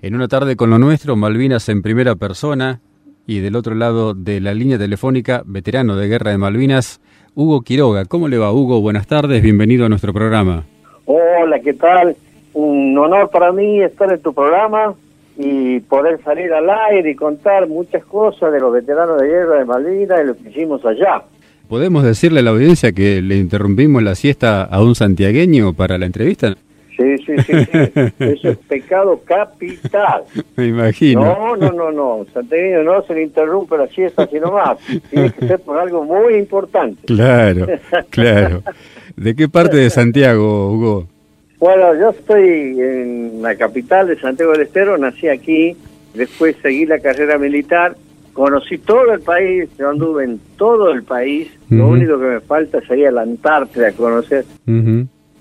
En una tarde con lo nuestro, Malvinas en primera persona y del otro lado de la línea telefónica, veterano de guerra de Malvinas, Hugo Quiroga. ¿Cómo le va, Hugo? Buenas tardes, bienvenido a nuestro programa. Hola, ¿qué tal? Un honor para mí estar en tu programa y poder salir al aire y contar muchas cosas de los veteranos de guerra de Malvinas y lo que hicimos allá. ¿Podemos decirle a la audiencia que le interrumpimos la siesta a un santiagueño para la entrevista? Sí, sí, sí, Eso es pecado capital. Me imagino. No, no, no, no. Santiago no se le interrumpe la siesta sino más. Tiene que ser por algo muy importante. Claro, claro. ¿De qué parte de Santiago, Hugo? Bueno, yo estoy en la capital de Santiago del Estero, nací aquí, después seguí la carrera militar, conocí todo el país, yo anduve en todo el país, lo único que me falta sería la Antártida conocer.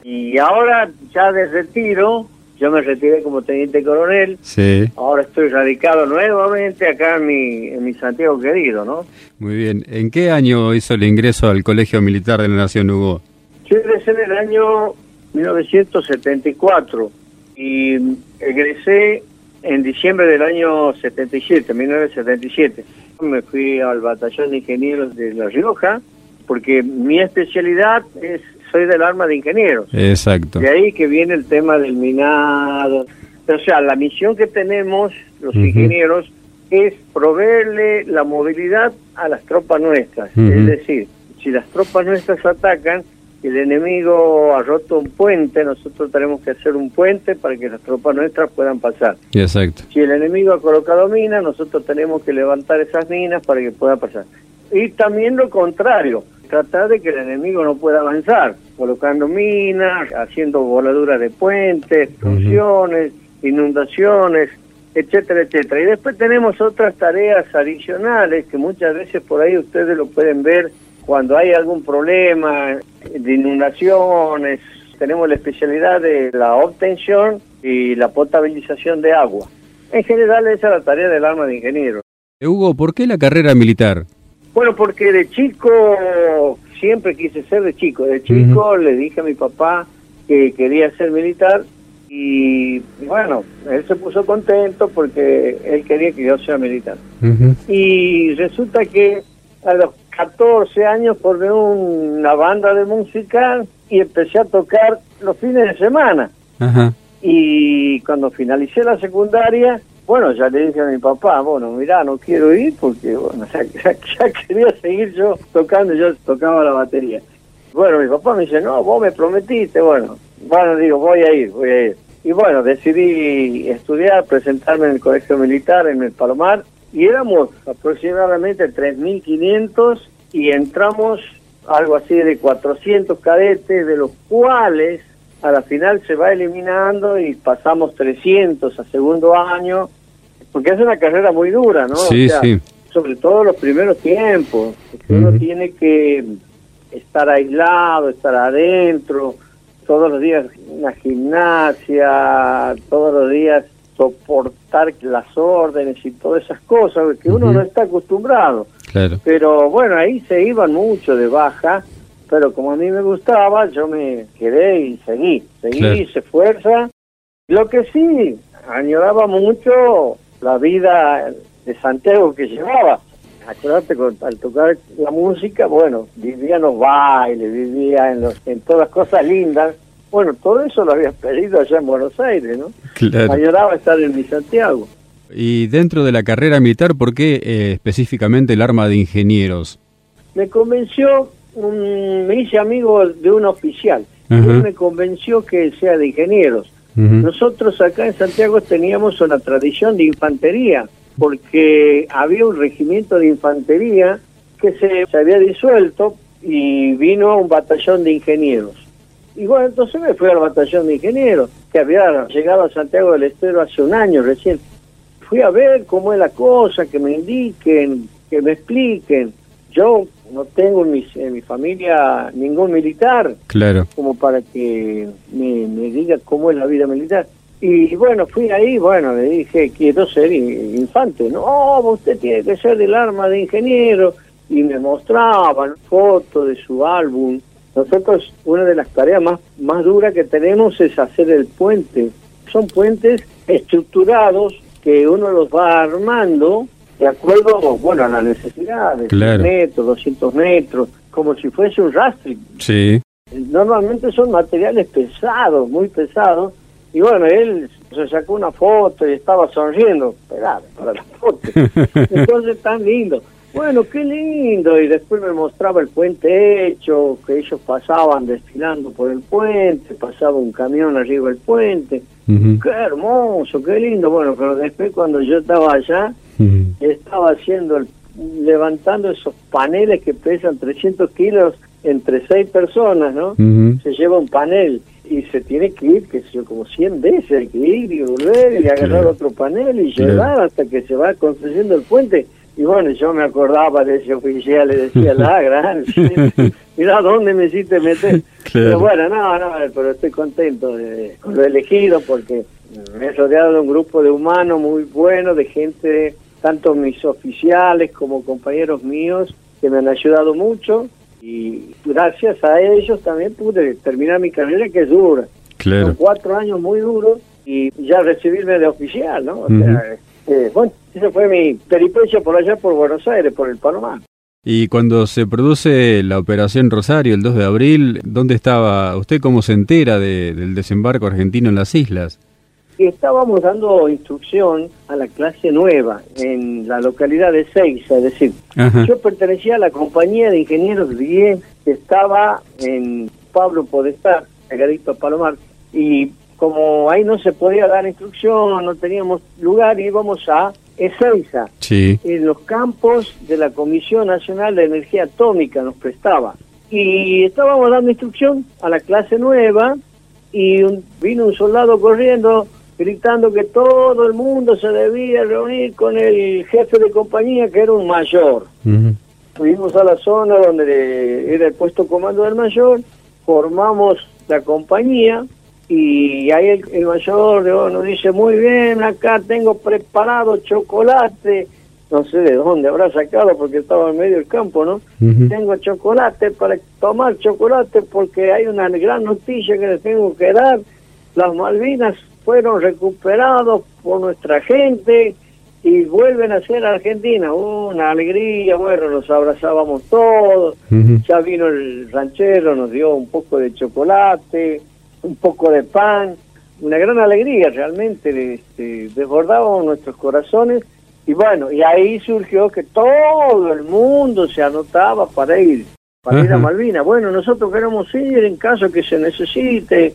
Y ahora, ya de retiro, yo me retiré como teniente coronel. Sí. Ahora estoy radicado nuevamente acá en mi, en mi Santiago querido, ¿no? Muy bien. ¿En qué año hizo el ingreso al Colegio Militar de la Nación Hugo? Yo ingresé en el año 1974 y egresé en diciembre del año 77, 1977. Me fui al batallón de ingenieros de La Rioja porque mi especialidad es soy del arma de ingenieros. Exacto. De ahí que viene el tema del minado. O sea, la misión que tenemos los ingenieros es proveerle la movilidad a las tropas nuestras. Es decir, si las tropas nuestras atacan, el enemigo ha roto un puente, nosotros tenemos que hacer un puente para que las tropas nuestras puedan pasar. Exacto. Si el enemigo ha colocado minas, nosotros tenemos que levantar esas minas para que pueda pasar. Y también lo contrario, tratar de que el enemigo no pueda avanzar, colocando minas, haciendo voladuras de puentes, explosiones, inundaciones, etcétera, etcétera. Y después tenemos otras tareas adicionales que muchas veces por ahí ustedes lo pueden ver cuando hay algún problema de inundaciones. Tenemos la especialidad de la obtención y la potabilización de agua. En general esa es la tarea del arma de ingeniero. Hugo, ¿por qué la carrera militar? Bueno, porque de chico siempre quise ser de chico. De chico le dije a mi papá que quería ser militar y bueno, él se puso contento porque él quería que yo sea militar. Y resulta que a los 14 años formé una banda de música y empecé a tocar los fines de semana. Y cuando finalicé la secundaria, bueno, ya le dije a mi papá, bueno, mira, no quiero ir porque, bueno, ya, quería seguir yo tocando, yo tocaba la batería. Bueno, mi papá me dice, no, vos me prometiste, bueno, bueno, digo, voy a ir, voy a ir. Y bueno, decidí estudiar, presentarme en el colegio militar en el Palomar, y éramos aproximadamente 3.500 y entramos algo así de 400 cadetes, de los cuales a la final se va eliminando y pasamos 300 a segundo año porque es una carrera muy dura, ¿no? Sí, sí. Sobre todo los primeros tiempos, porque uno tiene que estar aislado, estar adentro, todos los días una gimnasia, todos los días soportar las órdenes y todas esas cosas, que uno no está acostumbrado. Claro. Pero bueno, ahí se iban mucho de baja, pero como a mí me gustaba, yo me quedé y seguí, seguí, hice fuerza. Lo que sí, añoraba mucho la vida de Santiago que llevaba. Acuérdate, al tocar la música, bueno, vivía en los bailes, vivía en, los, en todas las cosas lindas. Bueno, todo eso lo había perdido allá en Buenos Aires, ¿no? Claro. estar en mi Santiago. Y dentro de la carrera militar, ¿por qué eh, específicamente el arma de ingenieros? Me convenció, un, me hice amigo de un oficial. Él me convenció que sea de ingenieros nosotros acá en Santiago teníamos una tradición de infantería, porque había un regimiento de infantería que se, había disuelto y vino un batallón de ingenieros. Y bueno, entonces me fui al batallón de ingenieros, que había llegado a Santiago del Estero hace un año recién. Fui a ver cómo es la cosa, que me indiquen, que me expliquen. Yo no tengo en mi, en mi familia ningún militar. Claro. Como para que me, me diga cómo es la vida militar. Y bueno, fui ahí, bueno, le dije, quiero ser infante. No, usted tiene que ser del arma de ingeniero. Y me mostraban fotos de su álbum. Nosotros, una de las tareas más, más duras que tenemos es hacer el puente. Son puentes estructurados que uno los va armando de acuerdo, bueno, a las necesidades, Claro. metros, 200 metros, como si fuese un rastring. Sí. Normalmente son materiales pesados, muy pesados, y bueno, él se sacó una foto y estaba sonriendo, esperar para la foto. Entonces, tan lindo. Bueno, qué lindo. Y después me mostraba el puente hecho, que ellos pasaban desfilando por el puente, pasaba un camión arriba del puente. Qué hermoso, qué lindo. Bueno, pero después cuando yo estaba allá. Estaba haciendo, el- levantando esos paneles que pesan 300 kilos entre seis personas, ¿no? Se lleva un panel y se tiene que ir, que sé como 100 veces, hay que ir y volver y agarrar Claro. otro panel y Claro. llegar hasta que se va construyendo el puente. Y bueno, yo me acordaba de ese oficial, le decía, la gran, mira dónde me hiciste meter. Pero bueno, no, no, pero estoy contento de, con lo elegido porque me he rodeado de un grupo de humanos muy bueno, de gente, tanto mis oficiales como compañeros míos, que me han ayudado mucho y gracias a ellos también pude terminar mi carrera que es dura. Claro. Son cuatro años muy duros y ya recibirme de oficial, ¿no? O sea, eh, bueno, esa fue mi peripecia por allá por Buenos Aires, por el Palomar. Y cuando se produce la operación Rosario el 2 de abril, ¿dónde estaba usted? ¿Cómo se entera de- del desembarco argentino en las islas? Y estábamos dando instrucción a la clase nueva en la localidad de Seiza, es decir, Ajá. yo pertenecía a la compañía de ingenieros 10 que estaba en Pablo Podestar, pegadito a Palomar, y como ahí no se podía dar instrucción, no teníamos lugar, íbamos a Ezeiza, Sí. en los campos de la Comisión Nacional de Energía Atómica nos prestaba. Y estábamos dando instrucción a la clase nueva y un- vino un soldado corriendo gritando que todo el mundo se debía reunir con el jefe de compañía que era un mayor. Fuimos a la zona donde era el puesto comando del mayor, formamos la compañía y ahí el, el mayor oh, nos dice, muy bien, acá tengo preparado chocolate, no sé de dónde habrá sacado porque estaba en medio del campo, ¿no? Tengo chocolate para tomar chocolate porque hay una gran noticia que les tengo que dar. Las Malvinas fueron recuperados por nuestra gente y vuelven a ser Argentina. Una alegría, bueno, nos abrazábamos todos. Ya vino el ranchero, nos dio un poco de chocolate, un poco de pan, una gran alegría realmente, este, desbordábamos nuestros corazones y bueno, y ahí surgió que todo el mundo se anotaba para ir, para ir a. Malvinas. Bueno, nosotros queremos ir en caso que se necesite.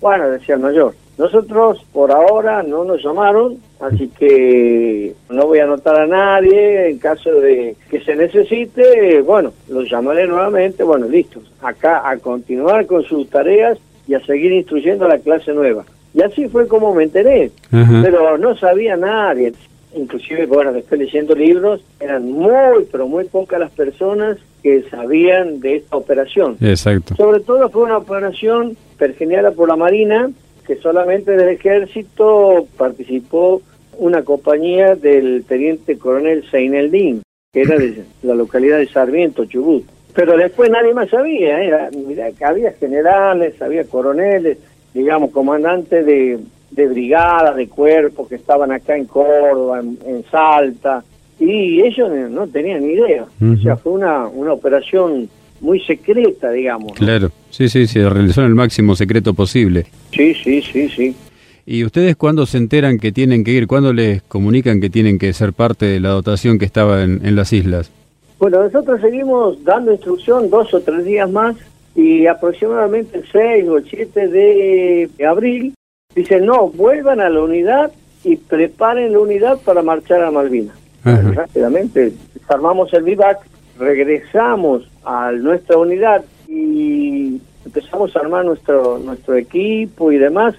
Bueno, decía el mayor, nosotros por ahora no nos llamaron, así que no voy a anotar a nadie en caso de que se necesite. Bueno, los llamaré nuevamente. Bueno, listos. Acá a continuar con sus tareas y a seguir instruyendo a la clase nueva. Y así fue como me enteré, pero no sabía nadie. Inclusive, bueno, después leyendo libros, eran muy, pero muy pocas las personas que sabían de esta operación. Exacto. Sobre todo fue una operación pergeneada por la Marina, que solamente del ejército participó una compañía del teniente coronel Seineldín, que era de la localidad de Sarmiento, Chubut. Pero después nadie más sabía, ¿eh? Era- mirá, que había generales, había coroneles, digamos, comandantes de, de brigadas, de cuerpos que estaban acá en Córdoba, en, en Salta, y ellos no tenían ni idea. O sea, fue una, una operación muy secreta, digamos. ¿no? Claro. Sí, sí, se realizó en el máximo secreto posible. Sí, sí, sí, sí. ¿Y ustedes cuándo se enteran que tienen que ir? ¿Cuándo les comunican que tienen que ser parte de la dotación que estaba en, en las islas? Bueno, nosotros seguimos dando instrucción dos o tres días más y aproximadamente el 6 o el 7 de abril dicen, no, vuelvan a la unidad y preparen la unidad para marchar a Malvinas. Rápidamente armamos el vivac, regresamos a nuestra unidad y empezamos a armar nuestro, nuestro equipo y demás.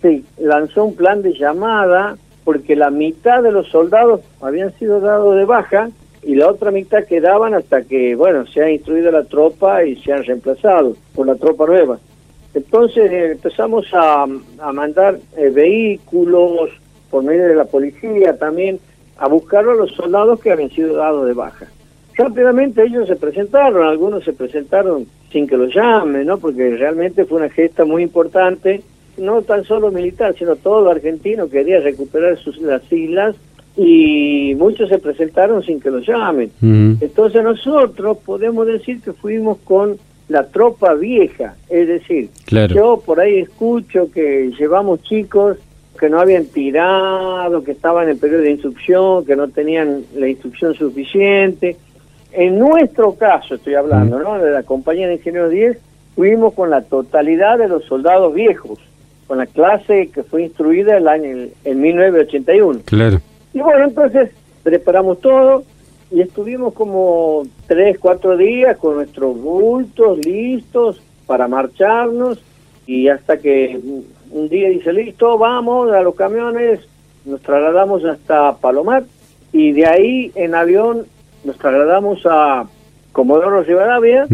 Se lanzó un plan de llamada porque la mitad de los soldados habían sido dados de baja y la otra mitad quedaban hasta que, bueno, se ha instruido la tropa y se han reemplazado por la tropa nueva. Entonces eh, empezamos a, a mandar eh, vehículos por medio de la policía también a buscar a los soldados que habían sido dados de baja. Rápidamente ellos se presentaron, algunos se presentaron sin que los llamen, ¿no? Porque realmente fue una gesta muy importante no tan solo militar, sino todo argentino quería recuperar sus, las islas y muchos se presentaron sin que lo llamen. Entonces nosotros podemos decir que fuimos con la tropa vieja, es decir, yo por ahí escucho que llevamos chicos que no habían tirado, que estaban en periodo de instrucción, que no tenían la instrucción suficiente. En nuestro caso, estoy hablando, ¿no? De la compañía de ingenieros 10, fuimos con la totalidad de los soldados viejos, con la clase que fue instruida el año en 1981. Claro. Y bueno, entonces preparamos todo y estuvimos como tres, cuatro días con nuestros bultos listos para marcharnos y hasta que un día dice, listo, vamos a los camiones, nos trasladamos hasta Palomar y de ahí en avión nos trasladamos a Comodoro Rivadavia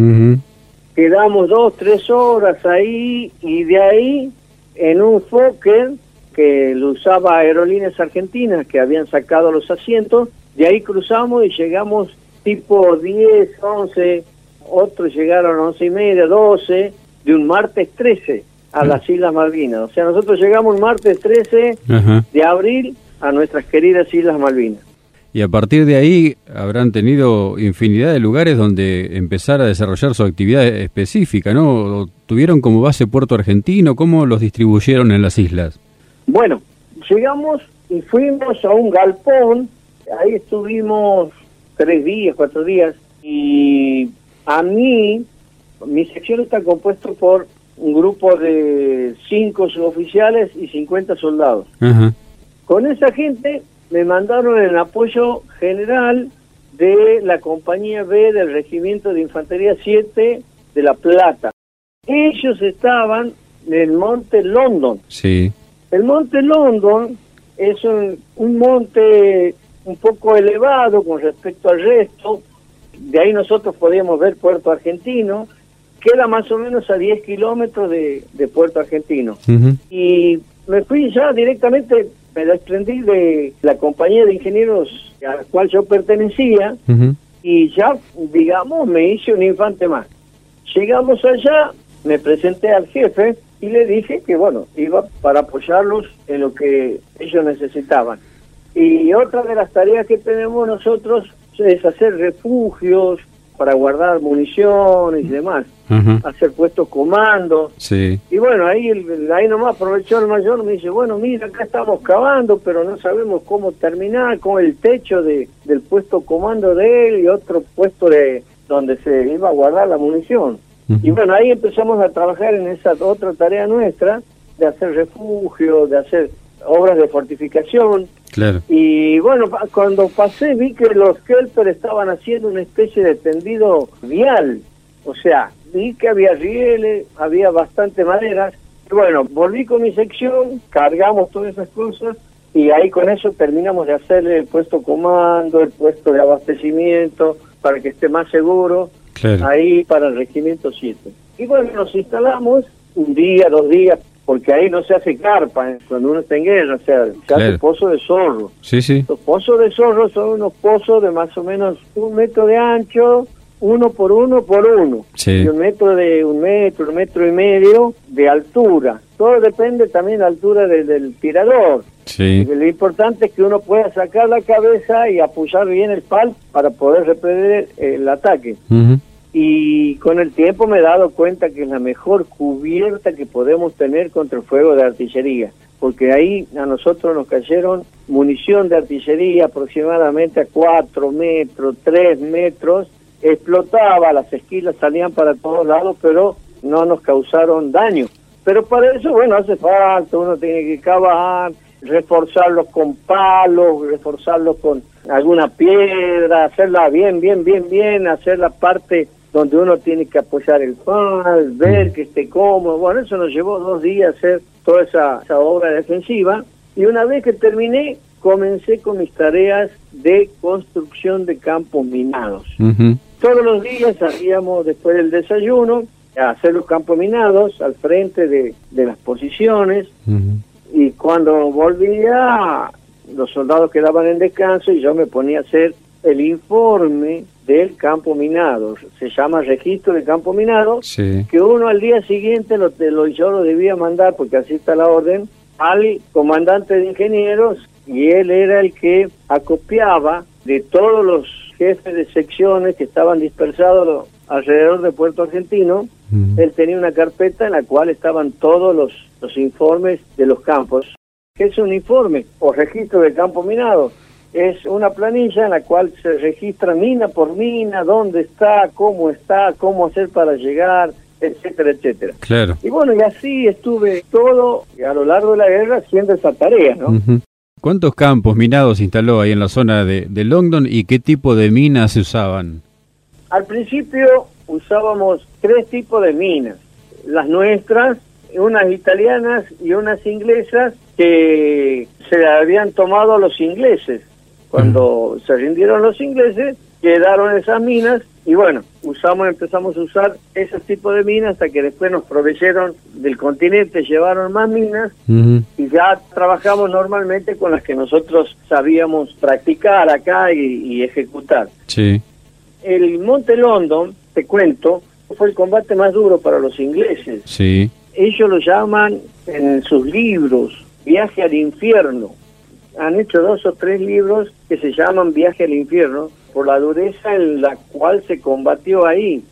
quedamos dos, tres horas ahí y de ahí en un Fokker que lo usaba Aerolíneas Argentinas que habían sacado los asientos, de ahí cruzamos y llegamos tipo 10, 11, otros llegaron a 11 y media, 12, de un martes 13 a las Islas Malvinas. O sea, nosotros llegamos martes 13 de abril a nuestras queridas Islas Malvinas. Y a partir de ahí habrán tenido infinidad de lugares donde empezar a desarrollar su actividad específica, ¿no? ¿Tuvieron como base Puerto Argentino? ¿Cómo los distribuyeron en las islas? Bueno, llegamos y fuimos a un galpón, ahí estuvimos tres días, cuatro días, y a mí, mi sección está compuesta por un grupo de cinco suboficiales y 50 soldados. Con esa gente me mandaron el apoyo general de la compañía B del Regimiento de Infantería 7 de La Plata. Ellos estaban en el Monte London. Sí. El Monte London es un, un monte un poco elevado con respecto al resto. De ahí nosotros podíamos ver Puerto Argentino. Queda más o menos a 10 kilómetros de, de Puerto Argentino. Y me fui ya directamente me desprendí de la compañía de ingenieros a la cual yo pertenecía y ya, digamos, me hice un infante más. Llegamos allá, me presenté al jefe y le dije que, bueno, iba para apoyarlos en lo que ellos necesitaban. Y otra de las tareas que tenemos nosotros es hacer refugios, para guardar municiones y demás, hacer puestos comandos. Sí. Y bueno, ahí, ahí nomás aprovechó el mayor, me dice, bueno, mira, acá estamos cavando, pero no sabemos cómo terminar con el techo de, del puesto comando de él y otro puesto de donde se iba a guardar la munición. Y bueno, ahí empezamos a trabajar en esa otra tarea nuestra, de hacer refugio, de hacer obras de fortificación. Claro. Y bueno, cuando pasé vi que los Kelper estaban haciendo una especie de tendido vial. O sea, vi que había rieles, había bastante maderas. Bueno, volví con mi sección, cargamos todas esas cosas y ahí con eso terminamos de hacer el puesto comando, el puesto de abastecimiento para que esté más seguro. Ahí para el regimiento 7. Y bueno, nos instalamos un día, dos días, porque ahí no se hace carpa ¿eh? cuando uno está en guerra, o sea, se hace pozo de zorro. Sí, sí. Los pozos de zorro son unos pozos de más o menos un metro de ancho, uno por uno por uno, y un metro de un metro, un metro y medio de altura. Todo depende también de la altura del tirador. Sí. lo importante es que uno pueda sacar la cabeza y apoyar bien el pal para poder repeler el ataque y con el tiempo me he dado cuenta que es la mejor cubierta que podemos tener contra el fuego de artillería, porque ahí a nosotros nos cayeron munición de artillería aproximadamente a 4 metros, 3 metros, explotaba, las esquilas salían para todos lados, pero no nos causaron daño. Pero para eso, bueno, hace falta, uno tiene que cavar, reforzarlos con palos, reforzarlos con alguna piedra, hacerla bien, bien, bien, bien, hacer la parte donde uno tiene que apoyar el pan, ver que esté cómodo. Bueno, eso nos llevó dos días hacer toda esa, obra defensiva. Y una vez que terminé, comencé con mis tareas de construcción de campos minados. Todos los días salíamos después del desayuno a hacer los campos minados al frente de, las posiciones. Y cuando volvía, los soldados quedaban en descanso y yo me ponía a hacer el informe del campo minado. Se llama registro de campo minado, Sí. que uno al día siguiente lo, lo, yo lo debía mandar, porque así está la orden, al comandante de ingenieros y él era el que acopiaba de todos los jefes de secciones que estaban dispersados alrededor de Puerto Argentino, él tenía una carpeta en la cual estaban todos los, los informes de los campos. ¿Qué es un informe o registro de campo minado? Es una planilla en la cual se registra mina por mina, dónde está, cómo está, cómo hacer para llegar, etcétera, etcétera. Claro. Y bueno, y así estuve todo a lo largo de la guerra haciendo esa tarea, ¿no? ¿Cuántos campos minados instaló ahí en la zona de, de Longdon y qué tipo de minas se usaban? Al principio usábamos tres tipos de minas, las nuestras, unas italianas y unas inglesas que se habían tomado los ingleses. Cuando se rindieron los ingleses, quedaron esas minas y bueno, usamos, empezamos a usar ese tipo de minas hasta que después nos proveyeron del continente, llevaron más minas y ya trabajamos normalmente con las que nosotros sabíamos practicar acá y, y ejecutar. Sí. El Monte London, te cuento, fue el combate más duro para los ingleses. Sí. Ellos lo llaman en sus libros Viaje al Infierno. Han hecho dos o tres libros que se llaman Viaje al Infierno por la dureza en la cual se combatió ahí.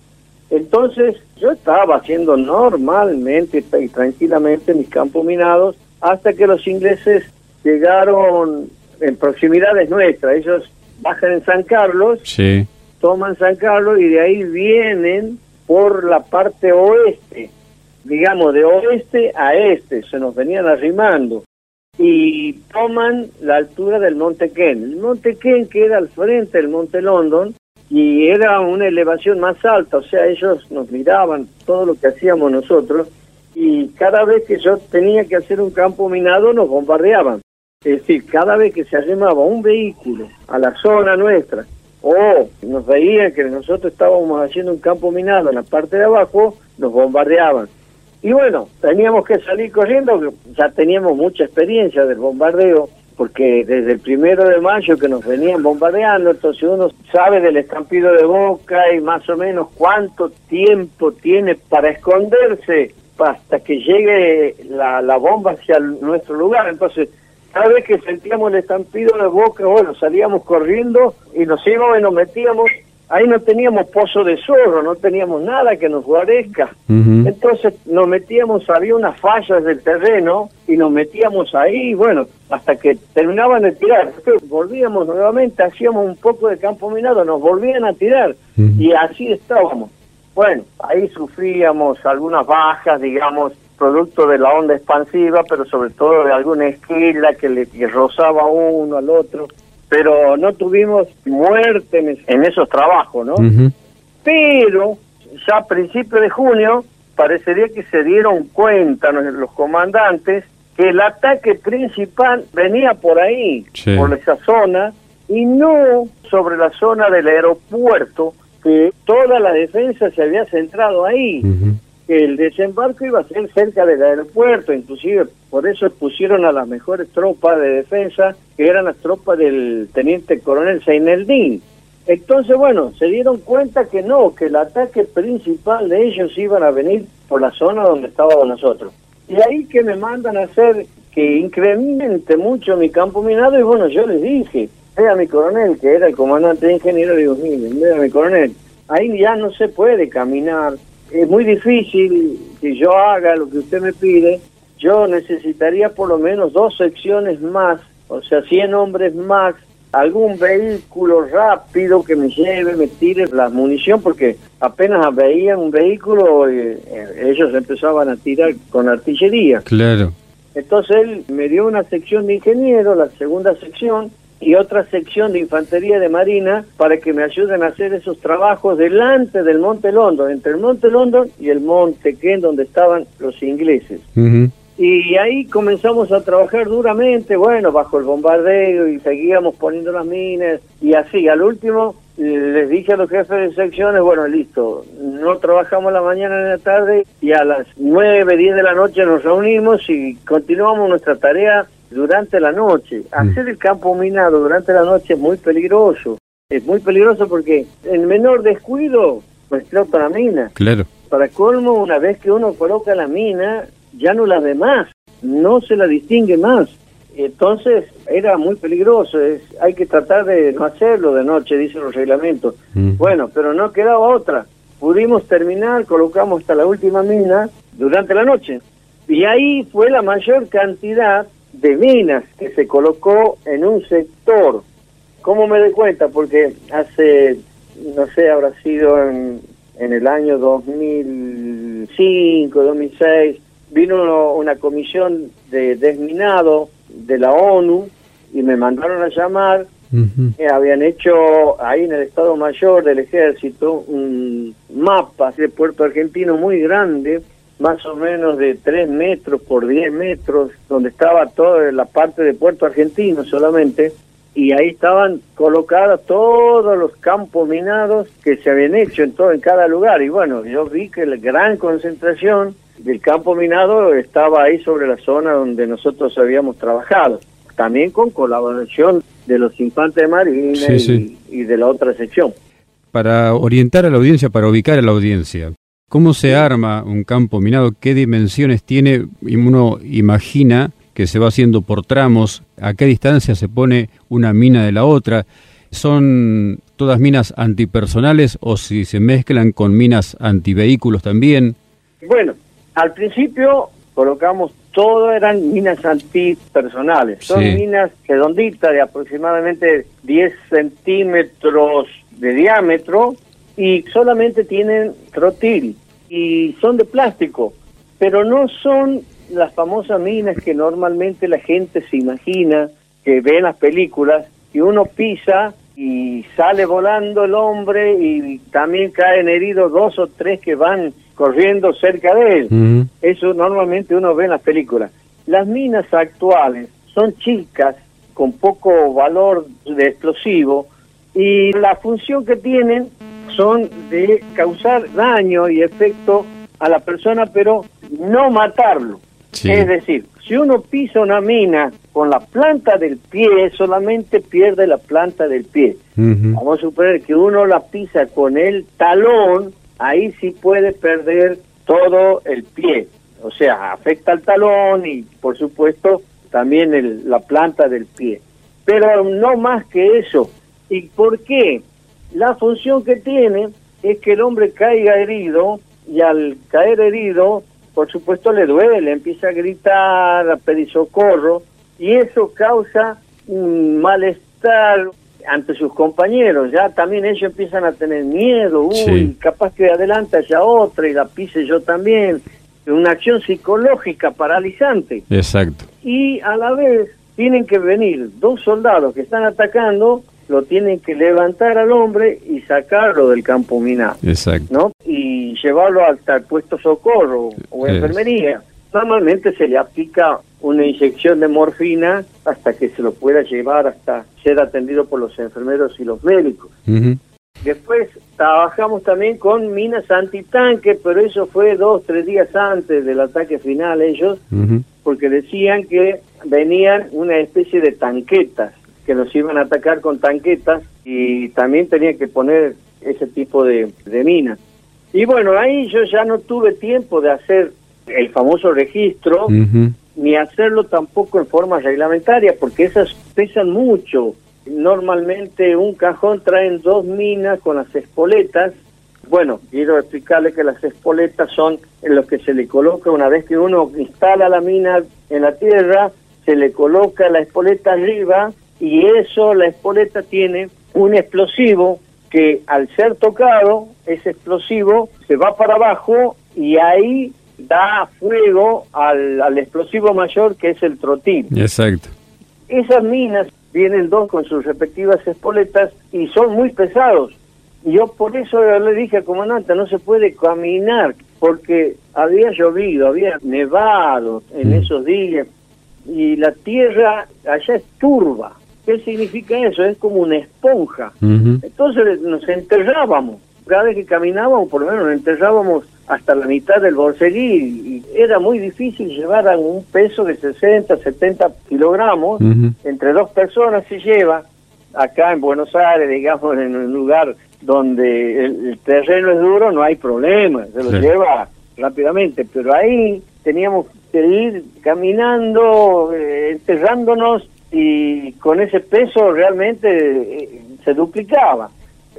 Entonces yo estaba haciendo normalmente y tranquilamente mis campos minados hasta que los ingleses llegaron en proximidades nuestras. Ellos bajan en San Carlos Sí. toman San Carlos y de ahí vienen por la parte oeste, digamos de oeste a este, se nos venían arrimando y toman la altura del Monte Ken. El Monte Ken queda al frente del Monte London y era una elevación más alta, o sea, ellos nos miraban todo lo que hacíamos nosotros y cada vez que yo tenía que hacer un campo minado nos bombardeaban. Es decir, cada vez que se arrimaba un vehículo a la zona nuestra o nos veían que nosotros estábamos haciendo un campo minado en la parte de abajo, nos bombardeaban. Y bueno, teníamos que salir corriendo, ya teníamos mucha experiencia del bombardeo, porque desde el primero de mayo que nos venían bombardeando, entonces uno sabe del estampido de boca y más o menos cuánto tiempo tiene para esconderse hasta que llegue la, la bomba hacia nuestro lugar. Entonces, cada vez que sentíamos el estampido de boca, bueno, salíamos corriendo y nos íbamos y nos metíamos. Ahí no teníamos pozo de zorro, no teníamos nada que nos guarezca. Entonces nos metíamos, había unas fallas del terreno y nos metíamos ahí, bueno, hasta que terminaban de tirar. Volvíamos nuevamente, hacíamos un poco de campo minado, nos volvían a tirar y así estábamos. Bueno, ahí sufríamos algunas bajas, digamos, producto de la onda expansiva, pero sobre todo de alguna esquila que le que rozaba uno al otro. Pero no tuvimos muerte en, es- en esos trabajos, ¿no? Pero ya a principios de junio parecería que se dieron cuenta los, comandantes que el ataque principal venía por ahí, Sí. por esa zona, y no sobre la zona del aeropuerto, que toda la defensa se había centrado ahí Ujú. Que el desembarco iba a ser cerca del aeropuerto, inclusive por eso pusieron a las mejores tropas de defensa, que eran las tropas del teniente coronel Seineldín. Entonces, bueno, se dieron cuenta que no, que el ataque principal de ellos iban a venir por la zona donde estábamos nosotros. Y ahí que me mandan a hacer que incremente mucho mi campo minado, y bueno, yo les dije, vea mi coronel, que era el comandante de ingenieros, digo, miren, vea mi coronel, ahí ya no se puede caminar, es muy difícil que yo haga lo que usted me pide, yo necesitaría por lo menos dos secciones más, o sea, 100 hombres más, algún vehículo rápido que me lleve, me tire la munición, porque apenas veían un vehículo, eh, eh, ellos empezaban a tirar con artillería. Claro. Entonces él me dio una sección de ingeniero, la segunda sección, y otra sección de infantería de marina para que me ayuden a hacer esos trabajos delante del Monte London, entre el Monte London y el Monte Ken, donde estaban los ingleses. Y ahí comenzamos a trabajar duramente, bueno, bajo el bombardeo y seguíamos poniendo las minas y así. Al último les dije a los jefes de secciones, bueno, listo, no trabajamos la mañana ni la tarde y a las 9, 10 de la noche nos reunimos y continuamos nuestra tarea durante la noche. Hacer el campo minado durante la noche es muy peligroso. Es muy peligroso porque en menor descuido pues explota la mina. Claro. Para colmo, una vez que uno coloca la mina, ya no la ve más, no se la distingue más. Entonces era muy peligroso, es, hay que tratar de no hacerlo de noche, dicen los reglamentos. Mm. Bueno, pero no quedaba otra. Pudimos terminar, colocamos hasta la última mina durante la noche. Y ahí fue la mayor cantidad de minas que se colocó en un sector. ¿Cómo me doy cuenta? Porque hace, no sé, habrá sido en, en el año 2005, 2006, vino una comisión de desminado de la ONU y me mandaron a llamar. Eh, habían hecho ahí en el Estado Mayor del Ejército un mapa de Puerto Argentino muy grande, más o menos de 3 metros por 10 metros, donde estaba toda la parte de Puerto Argentino solamente, y ahí estaban colocados todos los campos minados que se habían hecho en todo en cada lugar y bueno yo vi que la gran concentración del campo minado estaba ahí sobre la zona donde nosotros habíamos trabajado también con colaboración de los infantes de marina Sí, y, sí. y de la otra sección Para orientar a la audiencia, para ubicar a la audiencia, ¿cómo se arma un campo minado? ¿Qué dimensiones tiene? Uno imagina que se va haciendo por tramos, a qué distancia se pone una mina de la otra. ¿Son todas minas antipersonales o si se mezclan con minas antivehículos también? Bueno, al principio colocamos todo eran minas antipersonales. Son Sí. minas redonditas de aproximadamente 10 centímetros de diámetro y solamente tienen trotil y son de plástico, pero no son las famosas minas que normalmente la gente se imagina que ve en las películas y uno pisa y sale volando el hombre y también caen heridos dos o tres que van corriendo cerca de él. Eso normalmente uno ve en las películas. Las minas actuales son chicas, con poco valor de explosivo, y la función que tienen son de causar daño y efecto a la persona, pero no matarlo. Sí. Es decir, si uno pisa una mina con la planta del pie, solamente pierde la planta del pie. Vamos a suponer que uno la pisa con el talón, ahí sí puede perder todo el pie. O sea, afecta al talón y por supuesto también el- la planta del pie. Pero no más que eso. ¿Y por qué? La función que tiene es que el hombre caiga herido y al caer herido, por supuesto le duele, empieza a gritar, a pedir socorro y eso causa un malestar ante sus compañeros, ya también ellos empiezan a tener miedo, uy, Sí. capaz que adelante haya otra y la pise yo también, una acción psicológica paralizante Exacto. y a la vez tienen que venir dos soldados que están atacando, lo tienen que levantar al hombre y sacarlo del campo minado, Exacto. ¿no? Y llevarlo hasta el puesto socorro o enfermería. Normalmente se le aplica una inyección de morfina hasta que se lo pueda llevar hasta ser atendido por los enfermeros y los médicos. Después trabajamos también con minas antitanque, pero eso fue dos, tres días antes del ataque final ellos, porque decían que venían una especie de tanquetas, que nos iban a atacar con tanquetas y también tenían que poner ese tipo de, de minas. Y bueno, ahí yo ya no tuve tiempo de hacer el famoso registro, ni hacerlo tampoco en forma reglamentaria, porque esas pesan mucho. Normalmente un cajón traen dos minas con las espoletas. Bueno, quiero explicarle que las espoletas son en lo que se le coloca una vez que uno instala la mina en la tierra, se le coloca la espoleta arriba y eso, la espoleta tiene un explosivo que al ser tocado, ese explosivo se va para abajo y ahí da fuego al, al explosivo mayor que es el trotil. Exacto. Esas minas vienen dos con sus respectivas espoletas y son muy pesados. Y Yo por eso le dije al comandante, no se puede caminar, porque había llovido, había nevado en Mm. esos días, y la tierra allá es turba. ¿Qué significa eso? Es como una esponja. Entonces nos enterrábamos. Cada vez que caminábamos, por lo menos nos enterrábamos hasta la mitad del borseguí. Y era muy difícil llevar a un peso de 60, 70 kilogramos. Entre dos personas se lleva. acá en Buenos Aires, digamos, en un lugar donde el, terreno es duro, no hay problema, se lo lleva rápidamente, pero ahí teníamos que ir caminando, eh, enterrándonos y con ese peso realmente eh, se duplicaba.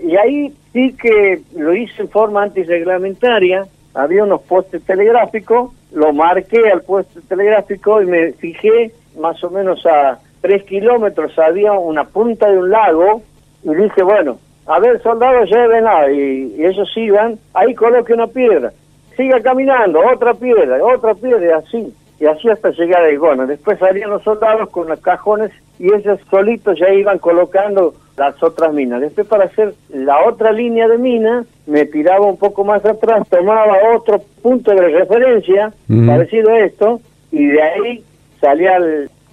Y ahí sí que lo hice en forma antirreglamentaria, había unos postes telegráficos, lo marqué al puesto telegráfico y me fijé más o menos a tres kilómetros había una punta de un lago y dije, bueno, a ver, soldados, lleven ahí. Y ellos iban, ahí coloque una piedra. Siga caminando, otra piedra, otra piedra, y así. Y así hasta llegar ahí. Bueno, después salían los soldados con los cajones y ellos solitos ya iban colocando las otras minas. Después para hacer la otra línea de mina, me tiraba un poco más atrás, tomaba otro punto de referencia, parecido a esto, y de ahí salía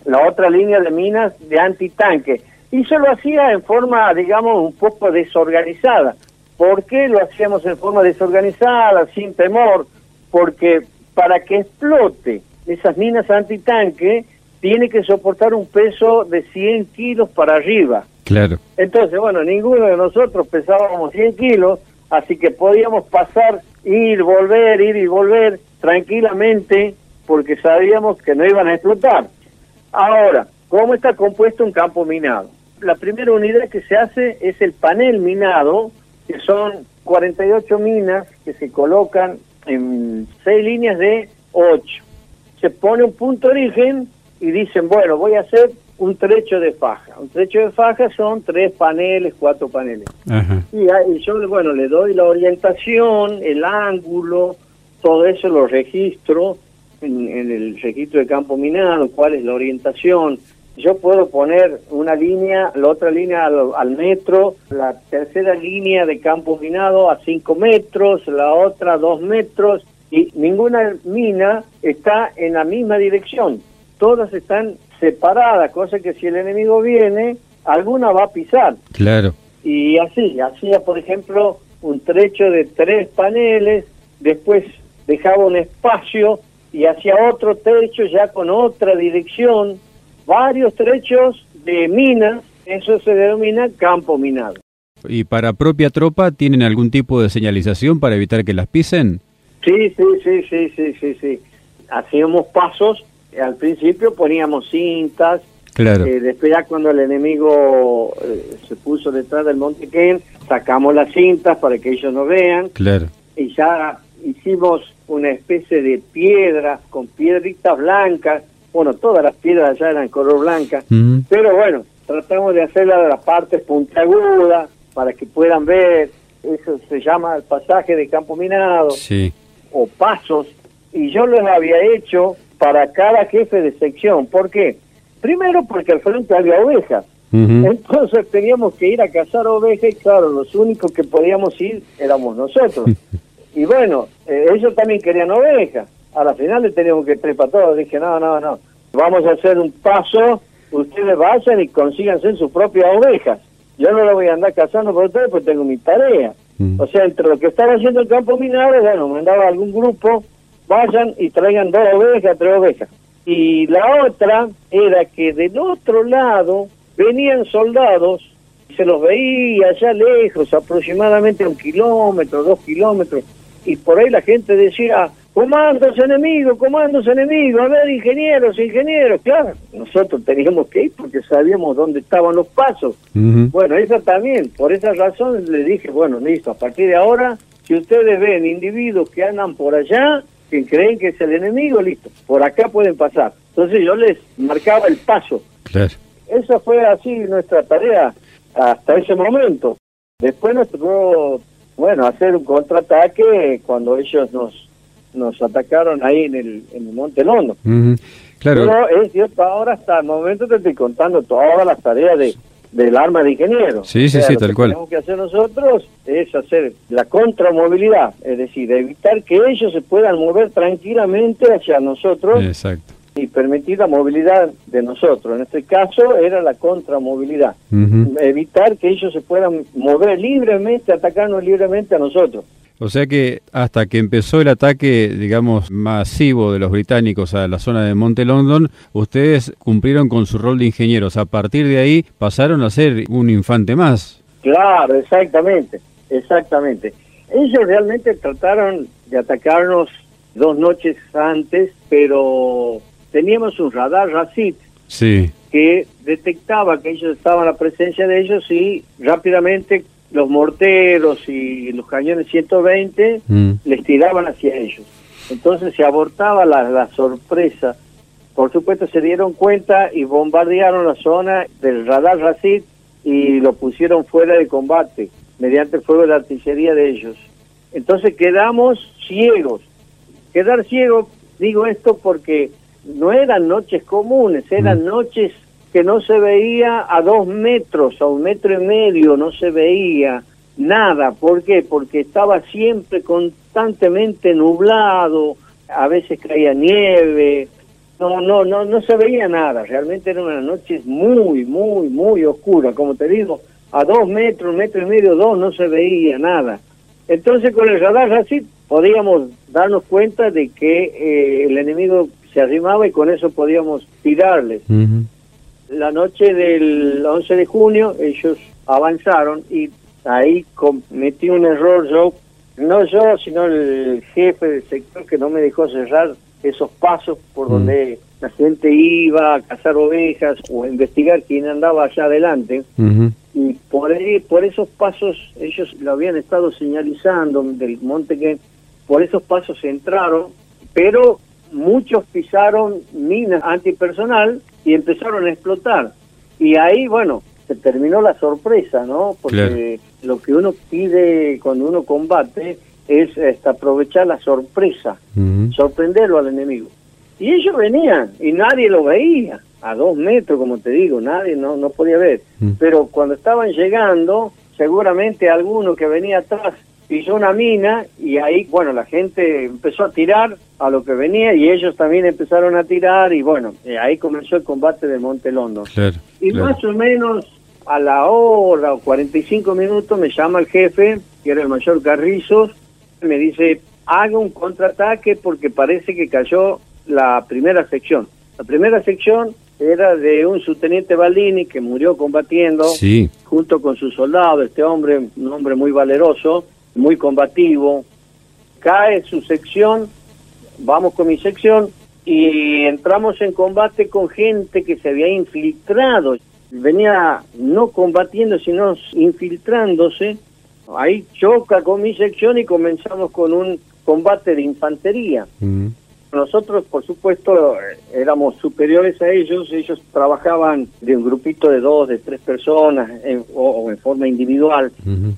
la otra línea de minas de antitanque. Y se lo hacía en forma, digamos, un poco desorganizada. ¿Por qué lo hacíamos en forma desorganizada, sin temor? Porque para que explote esas minas antitanque, tiene que soportar un peso de 100 kilos para arriba. Claro. Entonces, bueno, ninguno de nosotros pesábamos 100 kilos, así que podíamos pasar, ir, volver, ir y volver tranquilamente, porque sabíamos que no iban a explotar. Ahora, ¿cómo está compuesto un campo minado? La primera unidad que se hace es el panel minado, que son 48 minas que se colocan en seis líneas de 8. Se pone un punto de origen y dicen, bueno, voy a hacer un trecho de faja. Un trecho de faja son tres paneles, cuatro paneles. Y, yo, bueno, le doy la orientación, el ángulo, todo eso lo registro en, el registro de campo minado, cuál es la orientación. Yo puedo poner una línea, la otra línea al, al metro, la tercera línea de campo minado a cinco metros, la otra a dos metros, y ninguna mina está en la misma dirección todas están separadas, cosa que si el enemigo viene, alguna va a pisar. Claro. Y así, hacía por ejemplo un trecho de tres paneles, después dejaba un espacio y hacía otro trecho ya con otra dirección, varios trechos de minas, eso se denomina campo minado. ¿Y para propia tropa tienen algún tipo de señalización para evitar que las pisen? Sí, sí, sí, sí, sí, sí, sí. Hacíamos pasos al principio poníamos cintas, claro. Eh, después ya cuando el enemigo eh, se puso detrás del Monte Ken, sacamos las cintas para que ellos no vean, claro. y ya hicimos una especie de piedra con piedritas blancas, bueno, todas las piedras ya eran color blanca, pero bueno, tratamos de hacerla de las partes puntiagudas para que puedan ver, eso se llama el pasaje de campo minado, sí. O pasos, y yo los había hecho para cada jefe de sección. ¿Por qué? Primero porque al frente había ovejas. Entonces teníamos que ir a cazar ovejas y claro, los únicos que podíamos ir éramos nosotros. y bueno, eh, ellos también querían ovejas. A la final le teníamos que trepar todos. Dije, no, no, no. Vamos a hacer un paso, ustedes vayan y consíganse sus propias ovejas. Yo no lo voy a andar cazando por ustedes porque tengo mi tarea. O sea, entre lo que estaba haciendo el campo minado, bueno, mandaba algún grupo vayan y traigan dos ovejas, tres ovejas. Y la otra era que del otro lado venían soldados, se los veía allá lejos, aproximadamente un kilómetro, dos kilómetros, y por ahí la gente decía, comandos enemigos, comandos enemigos, a ver, ingenieros, ingenieros, claro, nosotros teníamos que ir porque sabíamos dónde estaban los pasos. Bueno, esa también, por esa razón le dije, bueno, listo, a partir de ahora, si ustedes ven individuos que andan por allá, que creen que es el enemigo, listo, por acá pueden pasar. Entonces yo les marcaba el paso. Claro. Esa fue así nuestra tarea hasta ese momento. Después nos tocó, bueno, hacer un contraataque cuando ellos nos nos atacaron ahí en el, en el Monte Londo. Claro. Pero es cierto, ahora hasta el momento te estoy contando todas las tareas de, del arma de ingeniero. Sí, sí, sí, tal cual. Lo que tenemos que hacer nosotros es hacer la contramovilidad, es decir, evitar que ellos se puedan mover tranquilamente hacia nosotros Exacto. y permitir la movilidad de nosotros. En este caso era la contramovilidad, evitar que ellos se puedan mover libremente, atacarnos libremente a nosotros. O sea que hasta que empezó el ataque, digamos, masivo de los británicos a la zona de Monte London, ustedes cumplieron con su rol de ingenieros. A partir de ahí pasaron a ser un infante más. Claro, exactamente, exactamente. Ellos realmente trataron de atacarnos dos noches antes, pero teníamos un radar RACIT sí. que detectaba que ellos estaban la presencia de ellos y rápidamente los morteros y los cañones 120 Mm. les tiraban hacia ellos. Entonces se abortaba la, la sorpresa. Por supuesto se dieron cuenta y bombardearon la zona del radar Racid y lo pusieron fuera de combate mediante el fuego de artillería de ellos. Entonces quedamos ciegos. Quedar ciego, digo esto porque no eran noches comunes, eran Mm. noches que no se veía a dos metros, a un metro y medio, no se veía nada. ¿Por qué? Porque estaba siempre constantemente nublado, a veces caía nieve, no, no, no, no se veía nada. Realmente eran unas noches muy, muy, muy oscuras. Como te digo, a dos metros, un metro y medio, dos, no se veía nada. Entonces con el radar así podíamos darnos cuenta de que eh, el enemigo se arrimaba y con eso podíamos tirarles Ujú. La noche del 11 de junio ellos avanzaron y ahí cometí un error. Yo, no yo, sino el jefe del sector que no me dejó cerrar esos pasos por Mm. donde la gente iba a cazar ovejas o a investigar quién andaba allá adelante. Y por ahí, por esos pasos ellos lo habían estado señalizando del monte que por esos pasos entraron pero muchos pisaron minas antipersonal y empezaron a explotar y ahí bueno se terminó la sorpresa no porque lo que uno pide cuando uno combate es este, aprovechar la sorpresa sorprenderlo al enemigo. Y ellos venían y nadie lo veía, a dos metros, como te digo, nadie no, no podía ver. Mm. Pero cuando estaban llegando, seguramente alguno que venía atrás pisó una mina y ahí, bueno, la gente empezó a tirar a lo que venía y ellos también empezaron a tirar y bueno, eh, ahí comenzó el combate de Monte London. Claro. Y claro. más o menos a la hora o 45 minutos me llama el jefe, que era el mayor Carrizos, me dice, haga un contraataque porque parece que cayó la primera sección. La primera sección era de un subteniente Baldini que murió combatiendo Sí. junto con su soldado, este hombre, un hombre muy valeroso, muy combativo. Cae su sección, vamos con mi sección, y entramos en combate con gente que se había infiltrado. Venía no combatiendo, sino infiltrándose. Ahí choca con mi sección y comenzamos con un combate de infantería. Nosotros, por supuesto, éramos superiores a ellos. Ellos trabajaban de un grupito de dos, de tres personas en- o, o en forma individual.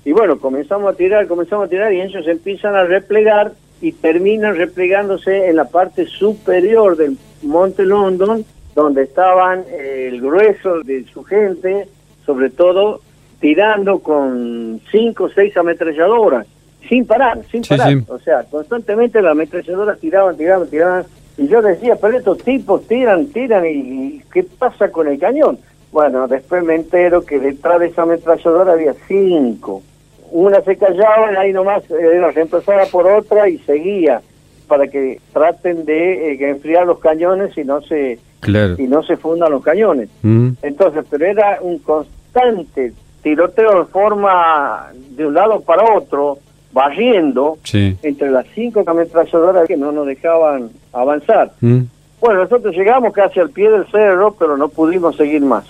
Y bueno, comenzamos a tirar, comenzamos a tirar y ellos empiezan a replegar y terminan replegándose en la parte superior del Monte London, donde estaban eh, el grueso de su gente, sobre todo tirando con cinco o seis ametralladoras, sin parar, sin Sí, parar. sí. O sea, constantemente las ametralladoras tiraban, tiraban, tiraban. Y yo decía, pero estos tipos tiran, tiran, ¿y, y qué pasa con el cañón? Bueno, después me entero que detrás de esa ametralladora había cinco. Una se callaba y ahí nomás eh, era reemplazada por otra y seguía para que traten de eh, enfriar los cañones y no se Claro. y no se fundan los cañones. Ujú. Entonces, pero era un constante tiroteo de forma de un lado para otro, barriendo Sí. entre las cinco ametralladoras que no nos dejaban avanzar. Ujú. Bueno, nosotros llegamos casi al pie del cerro, pero no pudimos seguir más.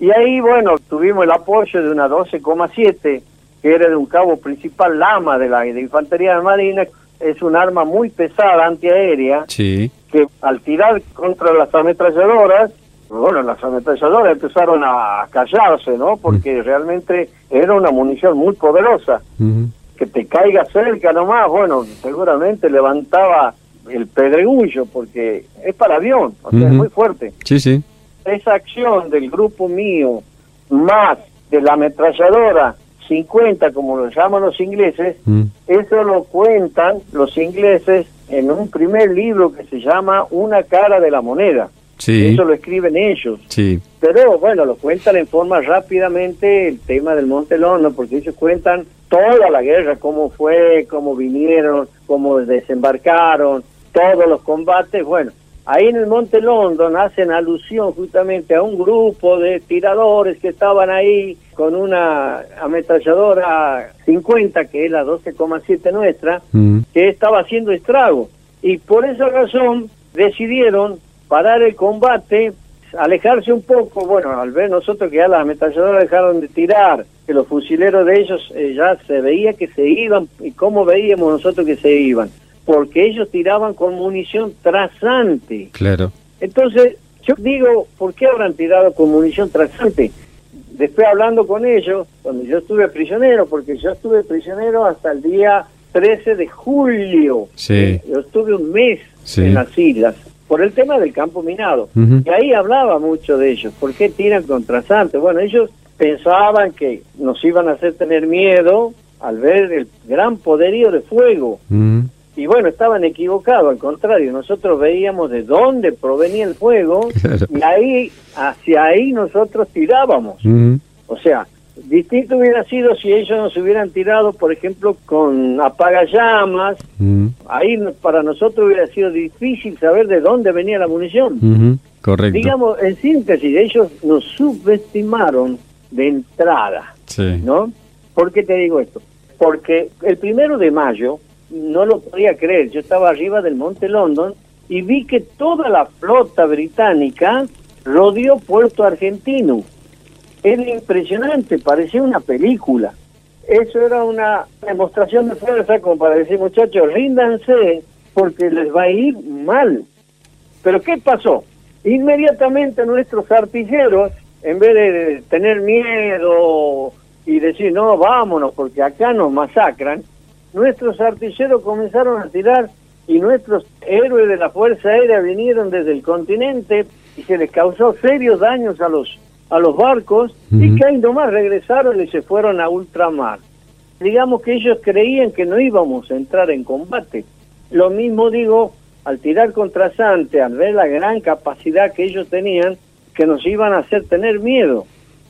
Y ahí, bueno, tuvimos el apoyo de una 12,7, que era de un cabo principal Lama de la de Infantería de Marina. Es un arma muy pesada, antiaérea, Sí. que al tirar contra las ametralladoras, bueno, las ametralladoras empezaron a callarse, ¿no? Porque realmente era una munición muy poderosa. Que te caiga cerca nomás, bueno, seguramente levantaba el pedregullo, porque es para avión, o sea, es muy fuerte Sí, sí. esa acción del grupo mío más de la ametralladora 50 como lo llaman los ingleses Ujú. eso lo cuentan los ingleses en un primer libro que se llama Una cara de la moneda Sí. Eso lo escriben ellos. Sí. Pero bueno, lo cuentan en forma rápidamente el tema del Monte London, porque ellos cuentan toda la guerra, cómo fue, cómo vinieron, cómo desembarcaron, todos los combates. Bueno, ahí en el Monte London hacen alusión justamente a un grupo de tiradores que estaban ahí con una ametralladora 50, que es la 12,7 nuestra, Mm. que estaba haciendo estrago. Y por esa razón decidieron parar el combate, alejarse un poco, bueno, al ver nosotros que ya las ametralladoras dejaron de tirar, que los fusileros de ellos eh, ya se veía que se iban, y cómo veíamos nosotros que se iban, porque ellos tiraban con munición trazante. Claro. Entonces, yo digo, ¿por qué habrán tirado con munición trazante? Después hablando con ellos, cuando yo estuve prisionero, porque yo estuve prisionero hasta el día 13 de julio. Sí. Yo estuve un mes Sí. en las islas por el tema del campo minado. Y ahí hablaba mucho de ellos. ¿Por qué tiran con trazante? Bueno, ellos pensaban que nos iban a hacer tener miedo al ver el gran poderío de fuego. Mm. Y bueno, estaban equivocados, al contrario, nosotros veíamos de dónde provenía el fuego Claro. y ahí, hacia ahí nosotros tirábamos. Mm. O sea, distinto hubiera sido si ellos nos hubieran tirado, por ejemplo, con apagallamas, Mm. ahí para nosotros hubiera sido difícil saber de dónde venía la munición. Ujú. Correcto. Digamos, en síntesis, ellos nos subestimaron de entrada. Sí. ¿no? ¿Por qué te digo esto? Porque el primero de mayo, no lo podía creer, yo estaba arriba del Monte London y vi que toda la flota británica rodeó Puerto Argentino. Era impresionante, parecía una película. Eso era una demostración de fuerza como para decir, muchachos, ríndanse porque les va a ir mal. Pero ¿qué pasó? Inmediatamente nuestros artilleros, en vez de tener miedo y decir, no, vámonos, porque acá nos masacran, nuestros artilleros comenzaron a tirar y nuestros héroes de la Fuerza Aérea vinieron desde el continente y se les causó serios daños a los a los barcos y que ahí nomás regresaron y se fueron a ultramar. Digamos que ellos creían que no íbamos a entrar en combate. Lo mismo digo al tirar contra Sante, al ver la gran capacidad que ellos tenían, que nos iban a hacer tener miedo.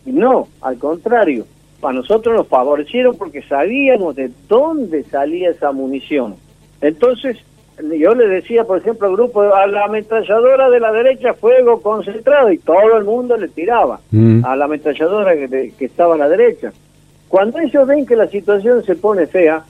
Y no, al contrario, a nosotros nos favorecieron porque sabíamos de dónde salía esa munición. Entonces, yo le decía, por ejemplo, al grupo, a la ametralladora de la derecha, fuego concentrado, y todo el mundo le tiraba Mm. a la ametralladora que, de- que estaba a la derecha. Cuando ellos ven que la situación se pone fea,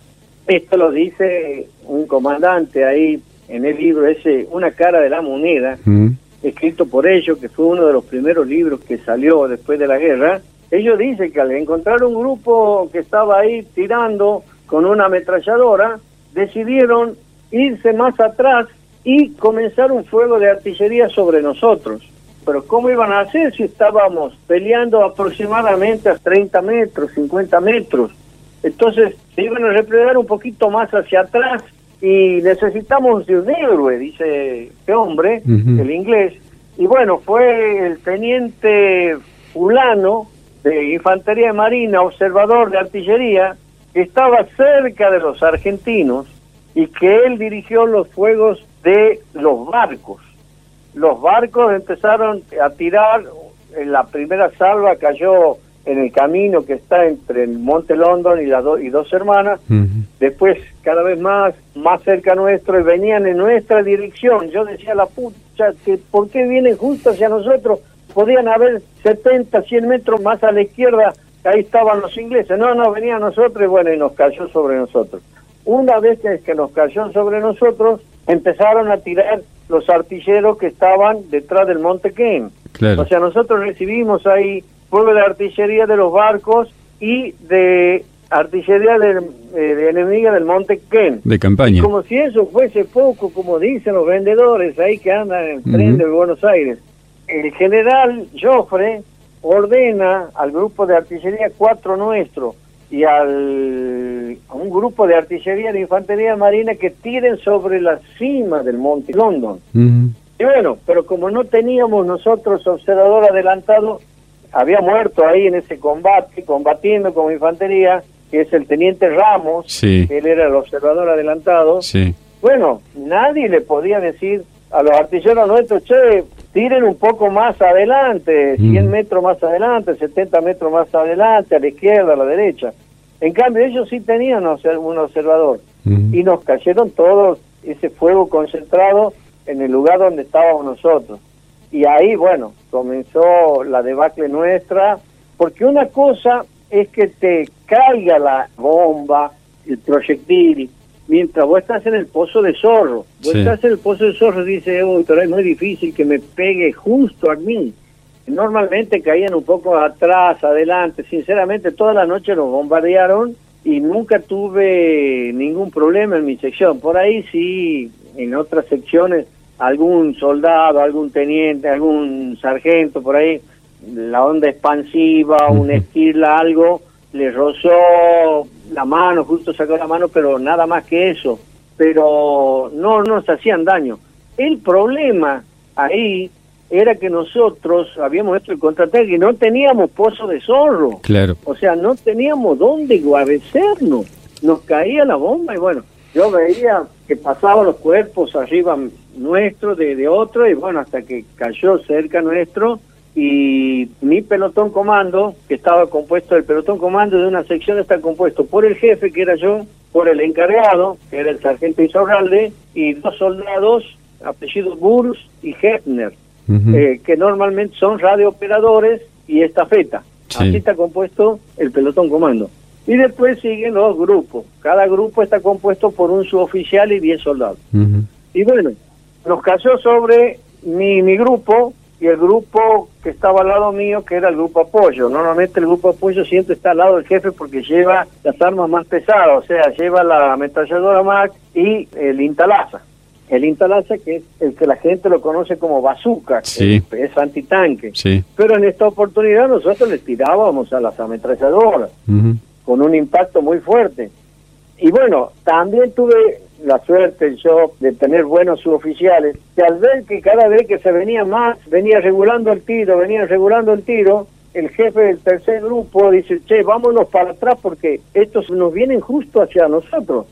esto lo dice un comandante ahí en el libro ese, Una cara de la moneda, Mm. Escrito por ellos, que fue uno de los primeros libros que salió después de la guerra, ellos dicen que al encontrar un grupo que estaba ahí tirando con una ametralladora, decidieron irse más atrás y comenzar un fuego de artillería sobre nosotros. Pero ¿cómo iban a hacer si estábamos peleando aproximadamente a 30 metros, 50 metros? Entonces se iban a replegar un poquito más hacia atrás y necesitamos de un héroe, dice este hombre, el inglés. Y bueno, fue el teniente fulano de Infantería de Marina, observador de artillería, que estaba cerca de los argentinos y que él dirigió los fuegos de los barcos. Los barcos empezaron a tirar, en la primera salva cayó en el camino que está entre el Monte London y, las do- y dos hermanas, después cada vez más, más cerca nuestro y venían en nuestra dirección. Yo decía, la pucha, que ¿por qué vienen justo hacia nosotros? Podían haber 70, 100 metros más a la izquierda, ahí estaban los ingleses. No, no, venían nosotros y bueno, y nos cayó sobre nosotros. Una vez que, que nos cayó sobre nosotros, empezaron a tirar los artilleros que estaban detrás del Monte Kane. Claro. O sea, nosotros recibimos ahí fuego de artillería de los barcos y de artillería de, eh, de enemiga del Monte Ken. de campaña. Como si eso fuese poco, como dicen los vendedores ahí que andan en el tren de Buenos Aires. El general Joffre ordena al grupo de artillería 4 nuestro y al, a un grupo de artillería de infantería marina que tiren sobre la cima del Monte London. Y bueno, pero como no teníamos nosotros observador adelantado, había muerto ahí en ese combate, combatiendo como infantería, que es el teniente Ramos, Sí. él era el observador adelantado. Sí. Bueno, nadie le podía decir a los artilleros nuestros, che, tiren un poco más adelante, 100 metros más adelante, 70 metros más adelante, a la izquierda, a la derecha. En cambio, ellos sí tenían un observador y nos cayeron todos ese fuego concentrado en el lugar donde estábamos nosotros. Y ahí, bueno, comenzó la debacle nuestra, porque una cosa es que te caiga la bomba, el proyectil, mientras vos estás en el pozo de zorro. Vos estás en el pozo de zorro y dices, uy, pero es muy difícil que me pegue justo a mí. Normalmente caían un poco atrás, adelante. Sinceramente, toda la noche nos bombardearon y nunca tuve ningún problema en mi sección. Por ahí sí, en otras secciones, algún soldado, algún teniente, algún sargento, por ahí, la onda expansiva, un esquila, algo, le rozó la mano, justo sacó la mano, pero nada más que eso. Pero no nos hacían daño. El problema ahí era que nosotros habíamos hecho el contraataque y no teníamos pozo de zorro. Claro. O sea, no teníamos dónde guarecernos. Nos caía la bomba y bueno, yo veía que pasaban los cuerpos arriba nuestro, de, de otro, y bueno, hasta que cayó cerca nuestro, y mi pelotón comando, que estaba compuesto, el pelotón comando de una sección está compuesto por el jefe, que era yo, por el encargado, que era el sargento Isorralde, y dos soldados, apellidos Burs y Hefner, eh, que normalmente son radiooperadores y estafeta. Así está compuesto el pelotón comando. Y después siguen los grupos. Cada grupo está compuesto por un suboficial y diez soldados. Y bueno, nos cayó sobre mi, mi grupo, y el grupo que estaba al lado mío, que era el grupo apoyo. Normalmente el grupo apoyo siempre está al lado del jefe porque lleva las armas más pesadas, o sea, lleva la ametralladora MAC y el Intalaza. El Intalaza, que es el que la gente lo conoce como bazooka, que es antitanque. Pero en esta oportunidad nosotros le tirábamos a las ametralladoras con un impacto muy fuerte. Y bueno, también tuve la suerte yo de tener buenos suboficiales, que al ver que cada vez que se venía más, venía regulando el tiro, venía regulando el tiro, el jefe del tercer grupo dice, che, vámonos para atrás porque estos nos vienen justo hacia nosotros.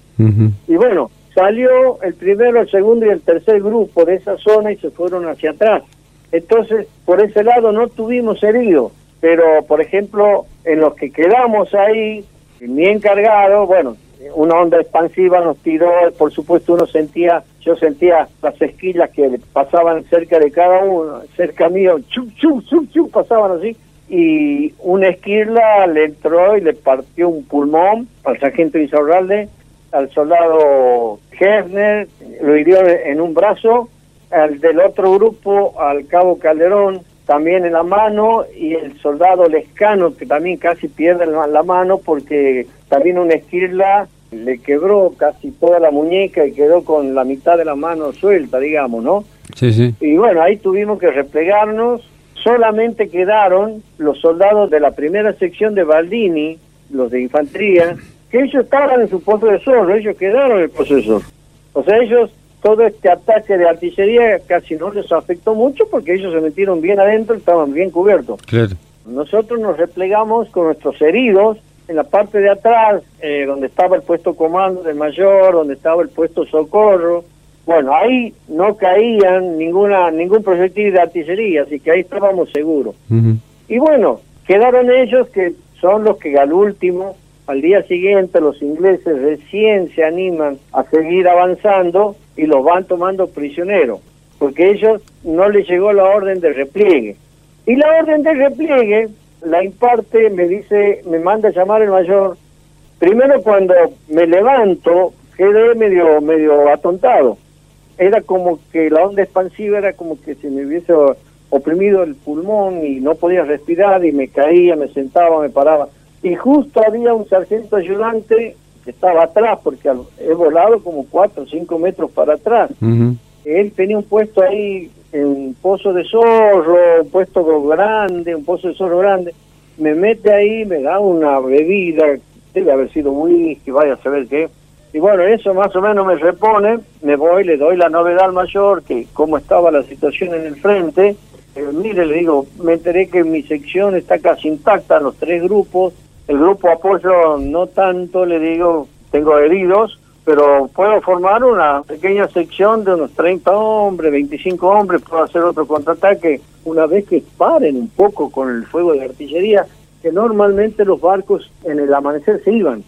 Y bueno, salió el primero, el segundo y el tercer grupo de esa zona y se fueron hacia atrás. Entonces, por ese lado no tuvimos heridos, pero por ejemplo, en los que quedamos ahí, mi encargado, bueno, una onda expansiva nos tiró, por supuesto uno sentía, yo sentía las esquillas que pasaban cerca de cada uno, cerca mío, chup, chup, chup, chup, pasaban así, y una esquila le entró y le partió un pulmón al sargento Insaurralde, al soldado Hefner, lo hirió en un brazo, al del otro grupo, al cabo Calderón, también en la mano y el soldado Lescano que también casi pierde la, mano porque también una esquirla le quebró casi toda la muñeca y quedó con la mitad de la mano suelta, digamos, ¿no? Sí, sí. Y bueno, ahí tuvimos que replegarnos. Solamente quedaron los soldados de la primera sección de Baldini, los de infantería, que ellos estaban en su pozo de zorro, ellos quedaron en el pozo de zorro. O sea, ellos todo este ataque de artillería casi no les afectó mucho porque ellos se metieron bien adentro, estaban bien cubiertos. Nosotros nos replegamos con nuestros heridos en la parte de atrás, eh, donde estaba el puesto comando del mayor, donde estaba el puesto socorro. Bueno, ahí no caían ninguna ningún proyectil de artillería, así que ahí estábamos seguros. Y bueno, quedaron ellos que son los que al último, al día siguiente, los ingleses recién se animan a seguir avanzando y los van tomando prisioneros, porque ellos no les llegó la orden de repliegue. Y la orden de repliegue la imparte, me dice, me manda a llamar el mayor. Primero cuando me levanto, quedé medio, medio atontado. Era como que la onda expansiva era como que se me hubiese oprimido el pulmón y no podía respirar y me caía, me sentaba, me paraba. Y justo había un sargento ayudante estaba atrás, porque he volado como cuatro o cinco metros para atrás. Él tenía un puesto ahí, en un pozo de zorro, un puesto grande, un pozo de zorro grande. Me mete ahí, me da una bebida, debe haber sido whisky, vaya a saber qué. Y bueno, eso más o menos me repone, me voy, le doy la novedad al mayor, que cómo estaba la situación en el frente. Eh, mire, le digo, me enteré que mi sección está casi intacta, los tres grupos, el grupo apoyo no tanto, le digo, tengo heridos, pero puedo formar una pequeña sección de unos 30 hombres, 25 hombres, puedo hacer otro contraataque una vez que paren un poco con el fuego de artillería, que normalmente los barcos en el amanecer se iban,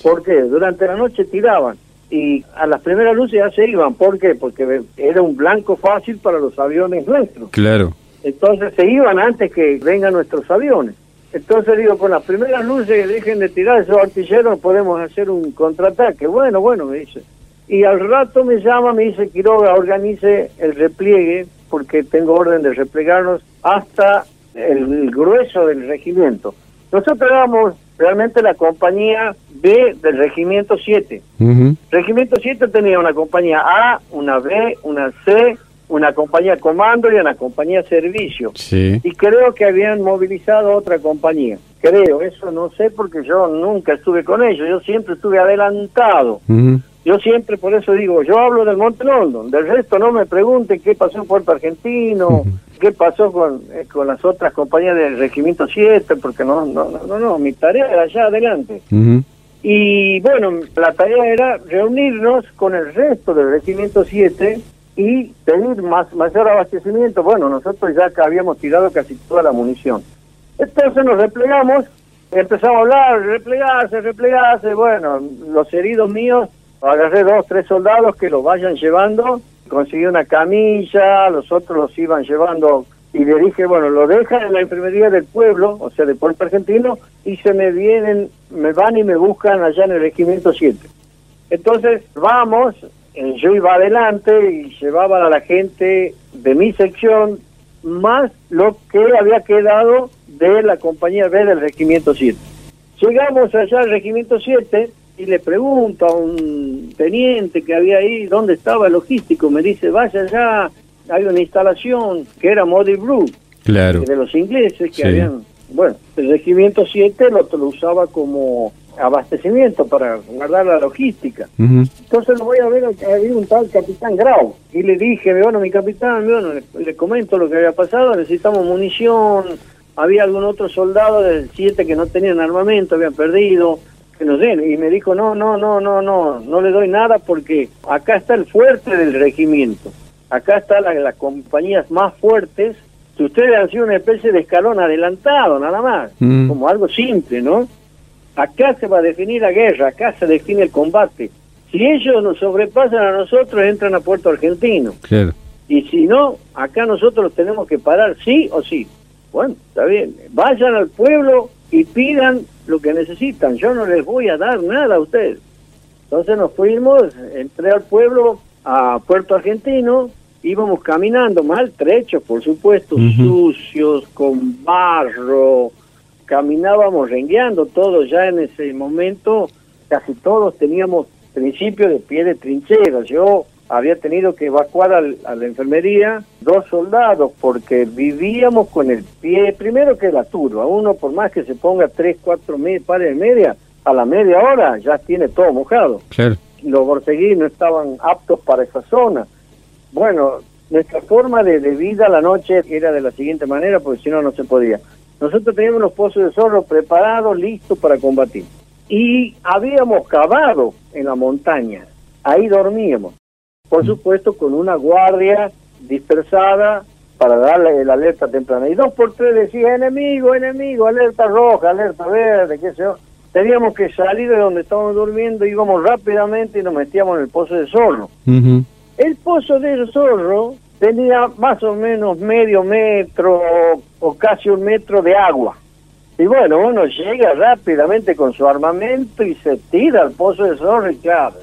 porque durante la noche tiraban y a las primeras luces ya se iban, ¿por qué? Porque era un blanco fácil para los aviones nuestros. Claro. Entonces se iban antes que vengan nuestros aviones. Entonces digo, con las primeras luces dejen de tirar esos artilleros, podemos hacer un contraataque. Bueno, bueno, me dice. Y al rato me llama, me dice, Quiroga, organice el repliegue, porque tengo orden de replegarnos hasta el, grueso del regimiento. Nosotros éramos realmente la compañía B del regimiento 7. Regimiento 7 tenía una compañía A, una B, una C, una compañía comando y una compañía servicio. Y creo que habían movilizado otra compañía. Creo, eso no sé porque yo nunca estuve con ellos, yo siempre estuve adelantado. Yo siempre, por eso digo, yo hablo del Monte London, del resto no me pregunten qué pasó en Puerto Argentino, qué pasó con, eh, con las otras compañías del Regimiento 7, porque no, no, no, no, mi tarea era allá adelante. Y bueno, la tarea era reunirnos con el resto del Regimiento 7 y pedir más, mayor abastecimiento. Bueno, nosotros ya habíamos tirado casi toda la munición. Entonces nos replegamos, empezamos a hablar, replegarse, replegarse. Bueno, los heridos míos, agarré dos, tres soldados que los vayan llevando, conseguí una camilla, los otros los iban llevando y le dije, bueno, lo dejan en la enfermería del pueblo, o sea, de Puerto Argentino, y se me vienen, me van y me buscan allá en el regimiento 7. Entonces, vamos, yo iba adelante y llevaba a la gente de mi sección más lo que había quedado de la compañía B del Regimiento 7. Llegamos allá al Regimiento 7 y le pregunto a un teniente que había ahí dónde estaba el logístico. Me dice, vaya allá, hay una instalación que era Modi Blue, claro. de los ingleses que habían... Bueno, el Regimiento 7 lo, lo usaba como abastecimiento para guardar la logística. Entonces lo voy a ver, había un tal capitán Grau. Y le dije, bueno, mi capitán, bueno, le, comento lo que había pasado, necesitamos munición, había algún otro soldado del 7 que no tenían armamento, habían perdido, que nos den. Y me dijo, no, no, no, no, no, no le doy nada porque acá está el fuerte del regimiento. Acá están las compañías más fuertes. Si ustedes han sido una especie de escalón adelantado, nada más, como algo simple, ¿no? Acá se va a definir la guerra, acá se define el combate. Si ellos nos sobrepasan a nosotros, entran a Puerto Argentino. Y si no, acá nosotros tenemos que parar sí o sí. Bueno, está bien. Vayan al pueblo y pidan lo que necesitan. Yo no les voy a dar nada a ustedes. Entonces nos fuimos, entré al pueblo, a Puerto Argentino, íbamos caminando maltrechos, por supuesto, sucios, con barro, caminábamos rengueando todos ya en ese momento, casi todos teníamos principio de pie de trinchera. Yo había tenido que evacuar a la enfermería dos soldados porque vivíamos con el pie, primero que la turba, uno por más que se ponga tres, cuatro pares de media, a la media hora ya tiene todo mojado. Los borseguíes no estaban aptos para esa zona. Bueno, nuestra forma de, de vida la noche era de la siguiente manera, porque si no, no se podía. Nosotros teníamos los pozos de zorro preparados, listos para combatir. Y habíamos cavado en la montaña, ahí dormíamos. Por mm. supuesto, con una guardia dispersada para darle la alerta temprana. Y dos por tres decía, enemigo, enemigo, alerta roja, alerta verde, qué sé yo. Teníamos que salir de donde estábamos durmiendo, íbamos rápidamente y nos metíamos en el pozo de zorro. El pozo de zorro tenía más o menos medio metro o casi un metro de agua. Y bueno, uno llega rápidamente con su armamento y se tira al pozo de zorro y claro,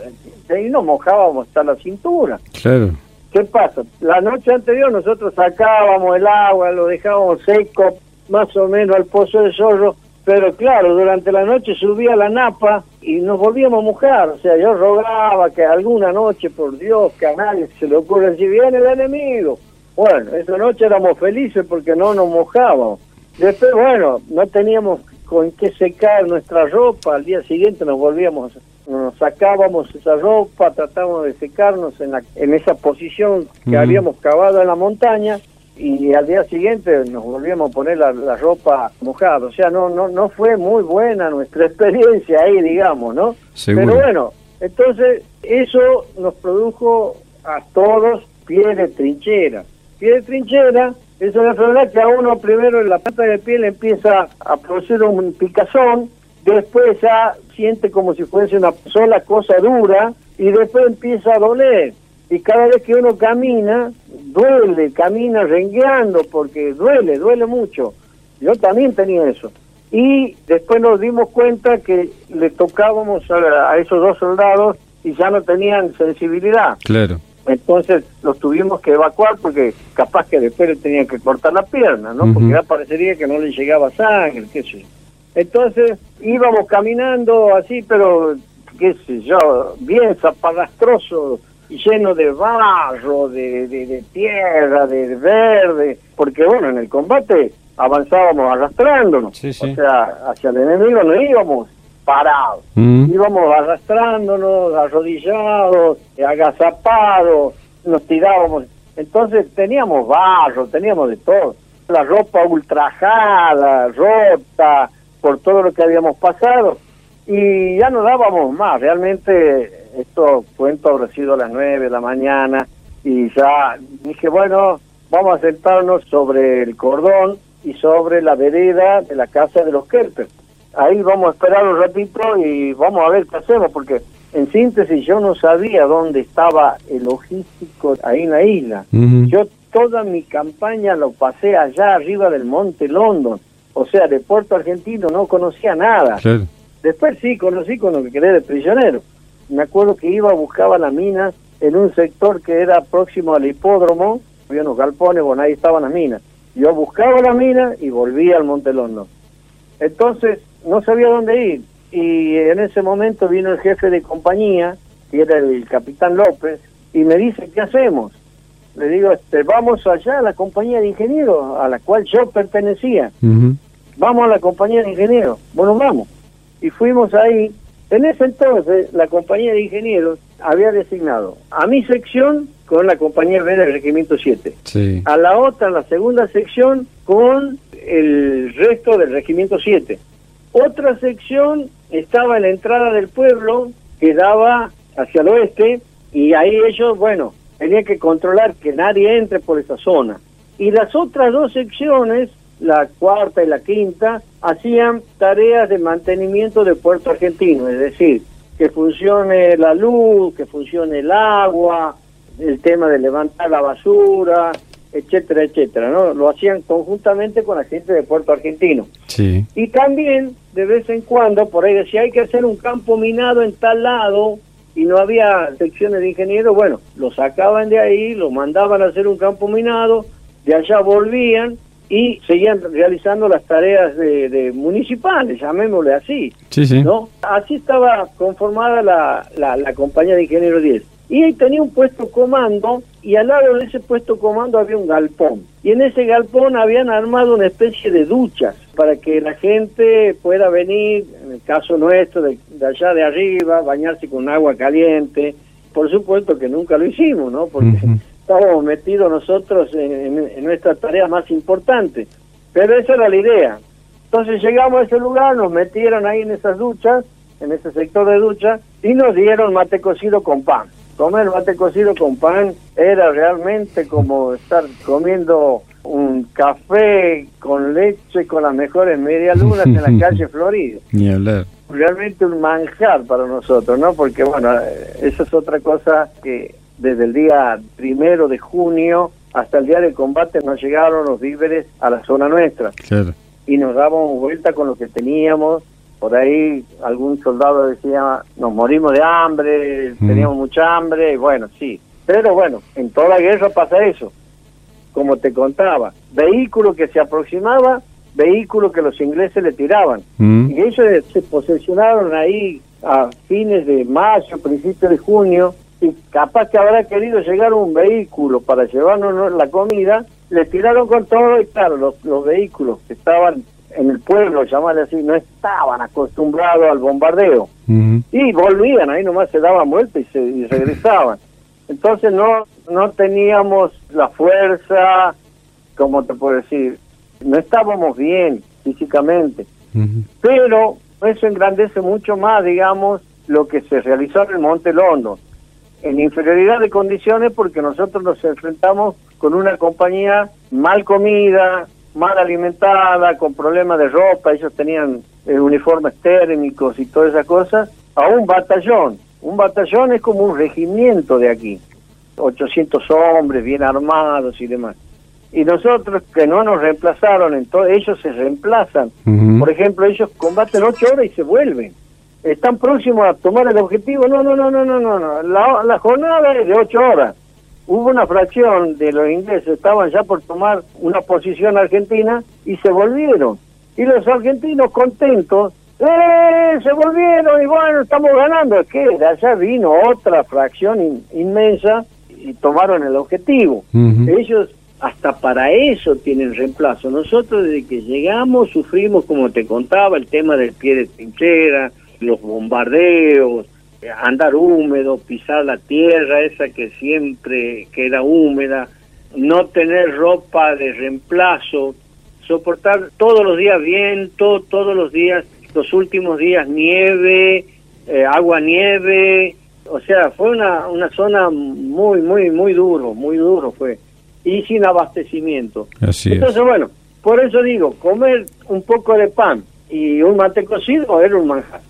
ahí nos mojábamos hasta la cintura. Claro. ¿Qué pasa? La noche anterior nosotros sacábamos el agua, lo dejábamos seco más o menos al pozo de zorro pero claro, durante la noche subía la napa y nos volvíamos a mojar. O sea, yo rogaba que alguna noche, por Dios, que a nadie se le ocurra si viene el enemigo. Bueno, esa noche éramos felices porque no nos mojábamos. Después, bueno, no teníamos con qué secar nuestra ropa. Al día siguiente nos volvíamos, nos sacábamos esa ropa, tratábamos de secarnos en, la, en esa posición que habíamos cavado en la montaña y al día siguiente nos volvíamos a poner la, ropa mojada. O sea, no, no, no fue muy buena nuestra experiencia ahí, digamos, ¿no? Pero bueno, Entonces, eso nos produjo a todos pie de trinchera. Pie de trinchera es una enfermedad que a uno primero en la pata de piel empieza a producir un picazón, después ya siente como si fuese una sola cosa dura y después empieza a doler. Y cada vez que uno camina, duele, camina rengueando porque duele, duele mucho. Yo también tenía eso. Y después nos dimos cuenta que le tocábamos a, esos dos soldados y ya no tenían sensibilidad. Claro. Entonces los tuvimos que evacuar porque capaz que después le tenían que cortar la pierna, ¿no? Porque ya parecería que no le llegaba sangre, qué sé yo. Entonces íbamos caminando así, pero qué sé yo, bien zaparrastroso lleno de barro, de, de, tierra, de verde, porque bueno, en el combate avanzábamos arrastrándonos, o sea, hacia el enemigo no íbamos parados, íbamos arrastrándonos, arrodillados, agazapados, nos tirábamos, entonces teníamos barro, teníamos de todo, la ropa ultrajada, rota, por todo lo que habíamos pasado, y ya no dábamos más, realmente esto cuento habrá sido a las nueve de la mañana, y ya dije, bueno, vamos a sentarnos sobre el cordón y sobre la vereda de la casa de los Kerper. Ahí vamos a esperar un ratito y vamos a ver qué hacemos, porque en síntesis yo no sabía dónde estaba el logístico ahí en la isla. Yo toda mi campaña lo pasé allá arriba del Monte London, o sea, de Puerto Argentino no conocía nada. Después sí conocí con lo que quedé de prisionero. Me acuerdo que iba, buscaba la mina en un sector que era próximo al hipódromo, había unos galpones, bueno, ahí estaban las minas. Yo buscaba la mina y volvía al Monte Londo. Entonces no sabía dónde ir y en ese momento vino el jefe de compañía, que era el capitán López, y me dice, ¿qué hacemos? Le digo, este, vamos allá a la compañía de ingenieros a la cual yo pertenecía. Vamos a la compañía de ingenieros. Bueno, vamos. Y fuimos ahí. En ese entonces, la compañía de ingenieros había designado a mi sección con la compañía B del Regimiento 7. A la otra, la segunda sección, con el resto del Regimiento 7. Otra sección estaba en la entrada del pueblo, que daba hacia el oeste, y ahí ellos, bueno, tenían que controlar que nadie entre por esa zona. Y las otras dos secciones, la cuarta y la quinta, hacían tareas de mantenimiento de puerto argentino, es decir, que funcione la luz, que funcione el agua, el tema de levantar la basura, etcétera, etcétera, ¿no? Lo hacían conjuntamente con la gente de Puerto Argentino. Sí. Y también, de vez en cuando, por ahí decía, hay que hacer un campo minado en tal lado, y no había secciones de ingenieros, bueno, lo sacaban de ahí, lo mandaban a hacer un campo minado, de allá volvían y seguían realizando las tareas de, municipales, llamémosle así. Sí, sí. ¿no? Así estaba conformada la, la, la compañía de ingenieros 10. Y ahí tenía un puesto comando y al lado de ese puesto comando había un galpón. Y en ese galpón habían armado una especie de duchas para que la gente pueda venir, en el caso nuestro, de, allá de arriba, bañarse con agua caliente. Por supuesto que nunca lo hicimos, ¿no? Porque estábamos metidos nosotros en, en nuestra tarea más importante. Pero esa era la idea. Entonces llegamos a ese lugar, nos metieron ahí en esas duchas, en ese sector de ducha, y nos dieron mate cocido con pan comer mate cocido con pan era realmente como estar comiendo un café con leche con las mejores medialunas en la calle Florida. Ni hablar. Realmente un manjar para nosotros, ¿no? Porque, bueno, esa es otra cosa que desde el día primero de junio hasta el día del combate nos llegaron los víveres a la zona nuestra. Claro. Y nos dábamos vuelta con lo que teníamos por ahí algún soldado decía, nos morimos de hambre, teníamos mucha hambre, y bueno, sí. Pero bueno, en toda la guerra pasa eso, como te contaba, vehículo que se aproximaba, vehículo que los ingleses le tiraban. Y ellos se posesionaron ahí a fines de mayo, principios de junio, y capaz que habrá querido llegar un vehículo para llevarnos la comida, le tiraron con todo y claro, los, los vehículos que estaban en el pueblo, llamarle así, no estaban acostumbrados al bombardeo. Y volvían, ahí nomás se daban vuelta y, se, regresaban. Entonces no, no teníamos la fuerza, como te puedo decir, no estábamos bien físicamente. Pero eso engrandece mucho más, digamos, lo que se realizó en el Monte Londo, en inferioridad de condiciones porque nosotros nos enfrentamos con una compañía mal comida, mal alimentada, con problemas de ropa, ellos tenían eh, uniformes térmicos y todas esas cosas, a un batallón. Un batallón es como un regimiento de aquí, 800 hombres bien armados y demás. Y nosotros que no nos reemplazaron, entonces ellos se reemplazan. Por ejemplo, ellos combaten ocho horas y se vuelven. Están próximos a tomar el objetivo. No, no, no, no, no, no. La, la jornada es de ocho horas hubo una fracción de los ingleses, estaban ya por tomar una posición argentina y se volvieron. Y los argentinos contentos, ¡eh! Se volvieron y bueno, estamos ganando. Es que de allá vino otra fracción inmensa y tomaron el objetivo. Ellos hasta para eso tienen reemplazo. Nosotros desde que llegamos sufrimos, como te contaba, el tema del pie de trinchera, los bombardeos, andar húmedo, pisar la tierra esa que siempre queda húmeda, no tener ropa de reemplazo, soportar todos los días viento, todos los días, los últimos días nieve, eh, agua nieve, o sea, fue una, una zona muy, muy, muy duro, muy duro fue, y sin abastecimiento. Así Entonces, bueno, por eso digo, comer un poco de pan y un mate cocido era un manjar.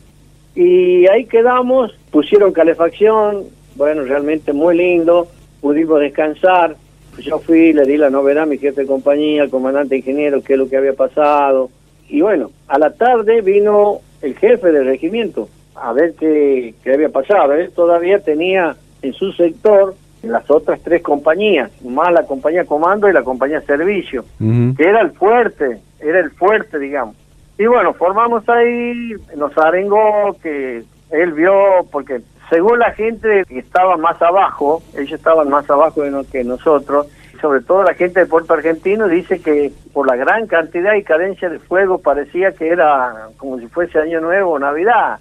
Y ahí quedamos, pusieron calefacción, bueno, realmente muy lindo, pudimos descansar. Yo fui, le di la novedad a mi jefe de compañía, al comandante ingeniero, qué es lo que había pasado. Y bueno, a la tarde vino el jefe del regimiento a ver qué, qué había pasado. Él todavía tenía en su sector las otras tres compañías, más la compañía comando y la compañía servicio, que era el fuerte, era el fuerte, digamos. Y bueno, formamos ahí, nos arengó que él vio, porque según la gente que estaba más abajo, ellos estaban más abajo que nosotros, sobre todo la gente de Puerto Argentino dice que por la gran cantidad y cadencia de fuego parecía que era como si fuese Año Nuevo o Navidad.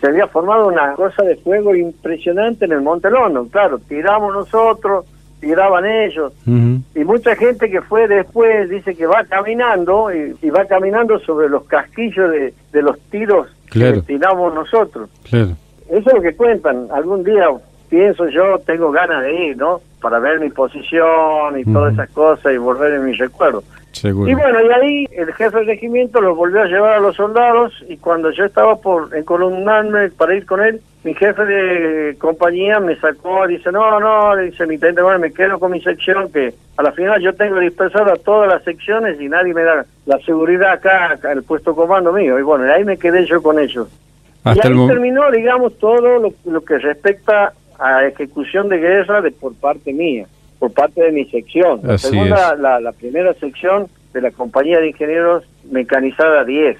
Se había formado una cosa de fuego impresionante en el Monte Londo. Claro, tiramos nosotros, tiraban ellos. Y mucha gente que fue después dice que va caminando y, va caminando sobre los casquillos de, de los tiros que tiramos nosotros. Eso es lo que cuentan. Algún día pienso yo, tengo ganas de ir, ¿no? Para ver mi posición y todas esas cosas y volver en mis recuerdos. Y bueno, y ahí el jefe del regimiento los volvió a llevar a los soldados y cuando yo estaba por encolumnarme para ir con él, mi jefe de compañía me sacó, dice, no, no, dice mi teniente, bueno, me quedo con mi sección, que a la final yo tengo dispersado a todas las secciones y nadie me da la seguridad acá, acá el puesto comando mío. Y bueno, ahí me quedé yo con ellos. y ahí terminó, digamos, todo lo, lo que respecta a ejecución de guerra de por parte mía por parte de mi sección. La segunda, la, la, primera sección de la compañía de ingenieros mecanizada 10.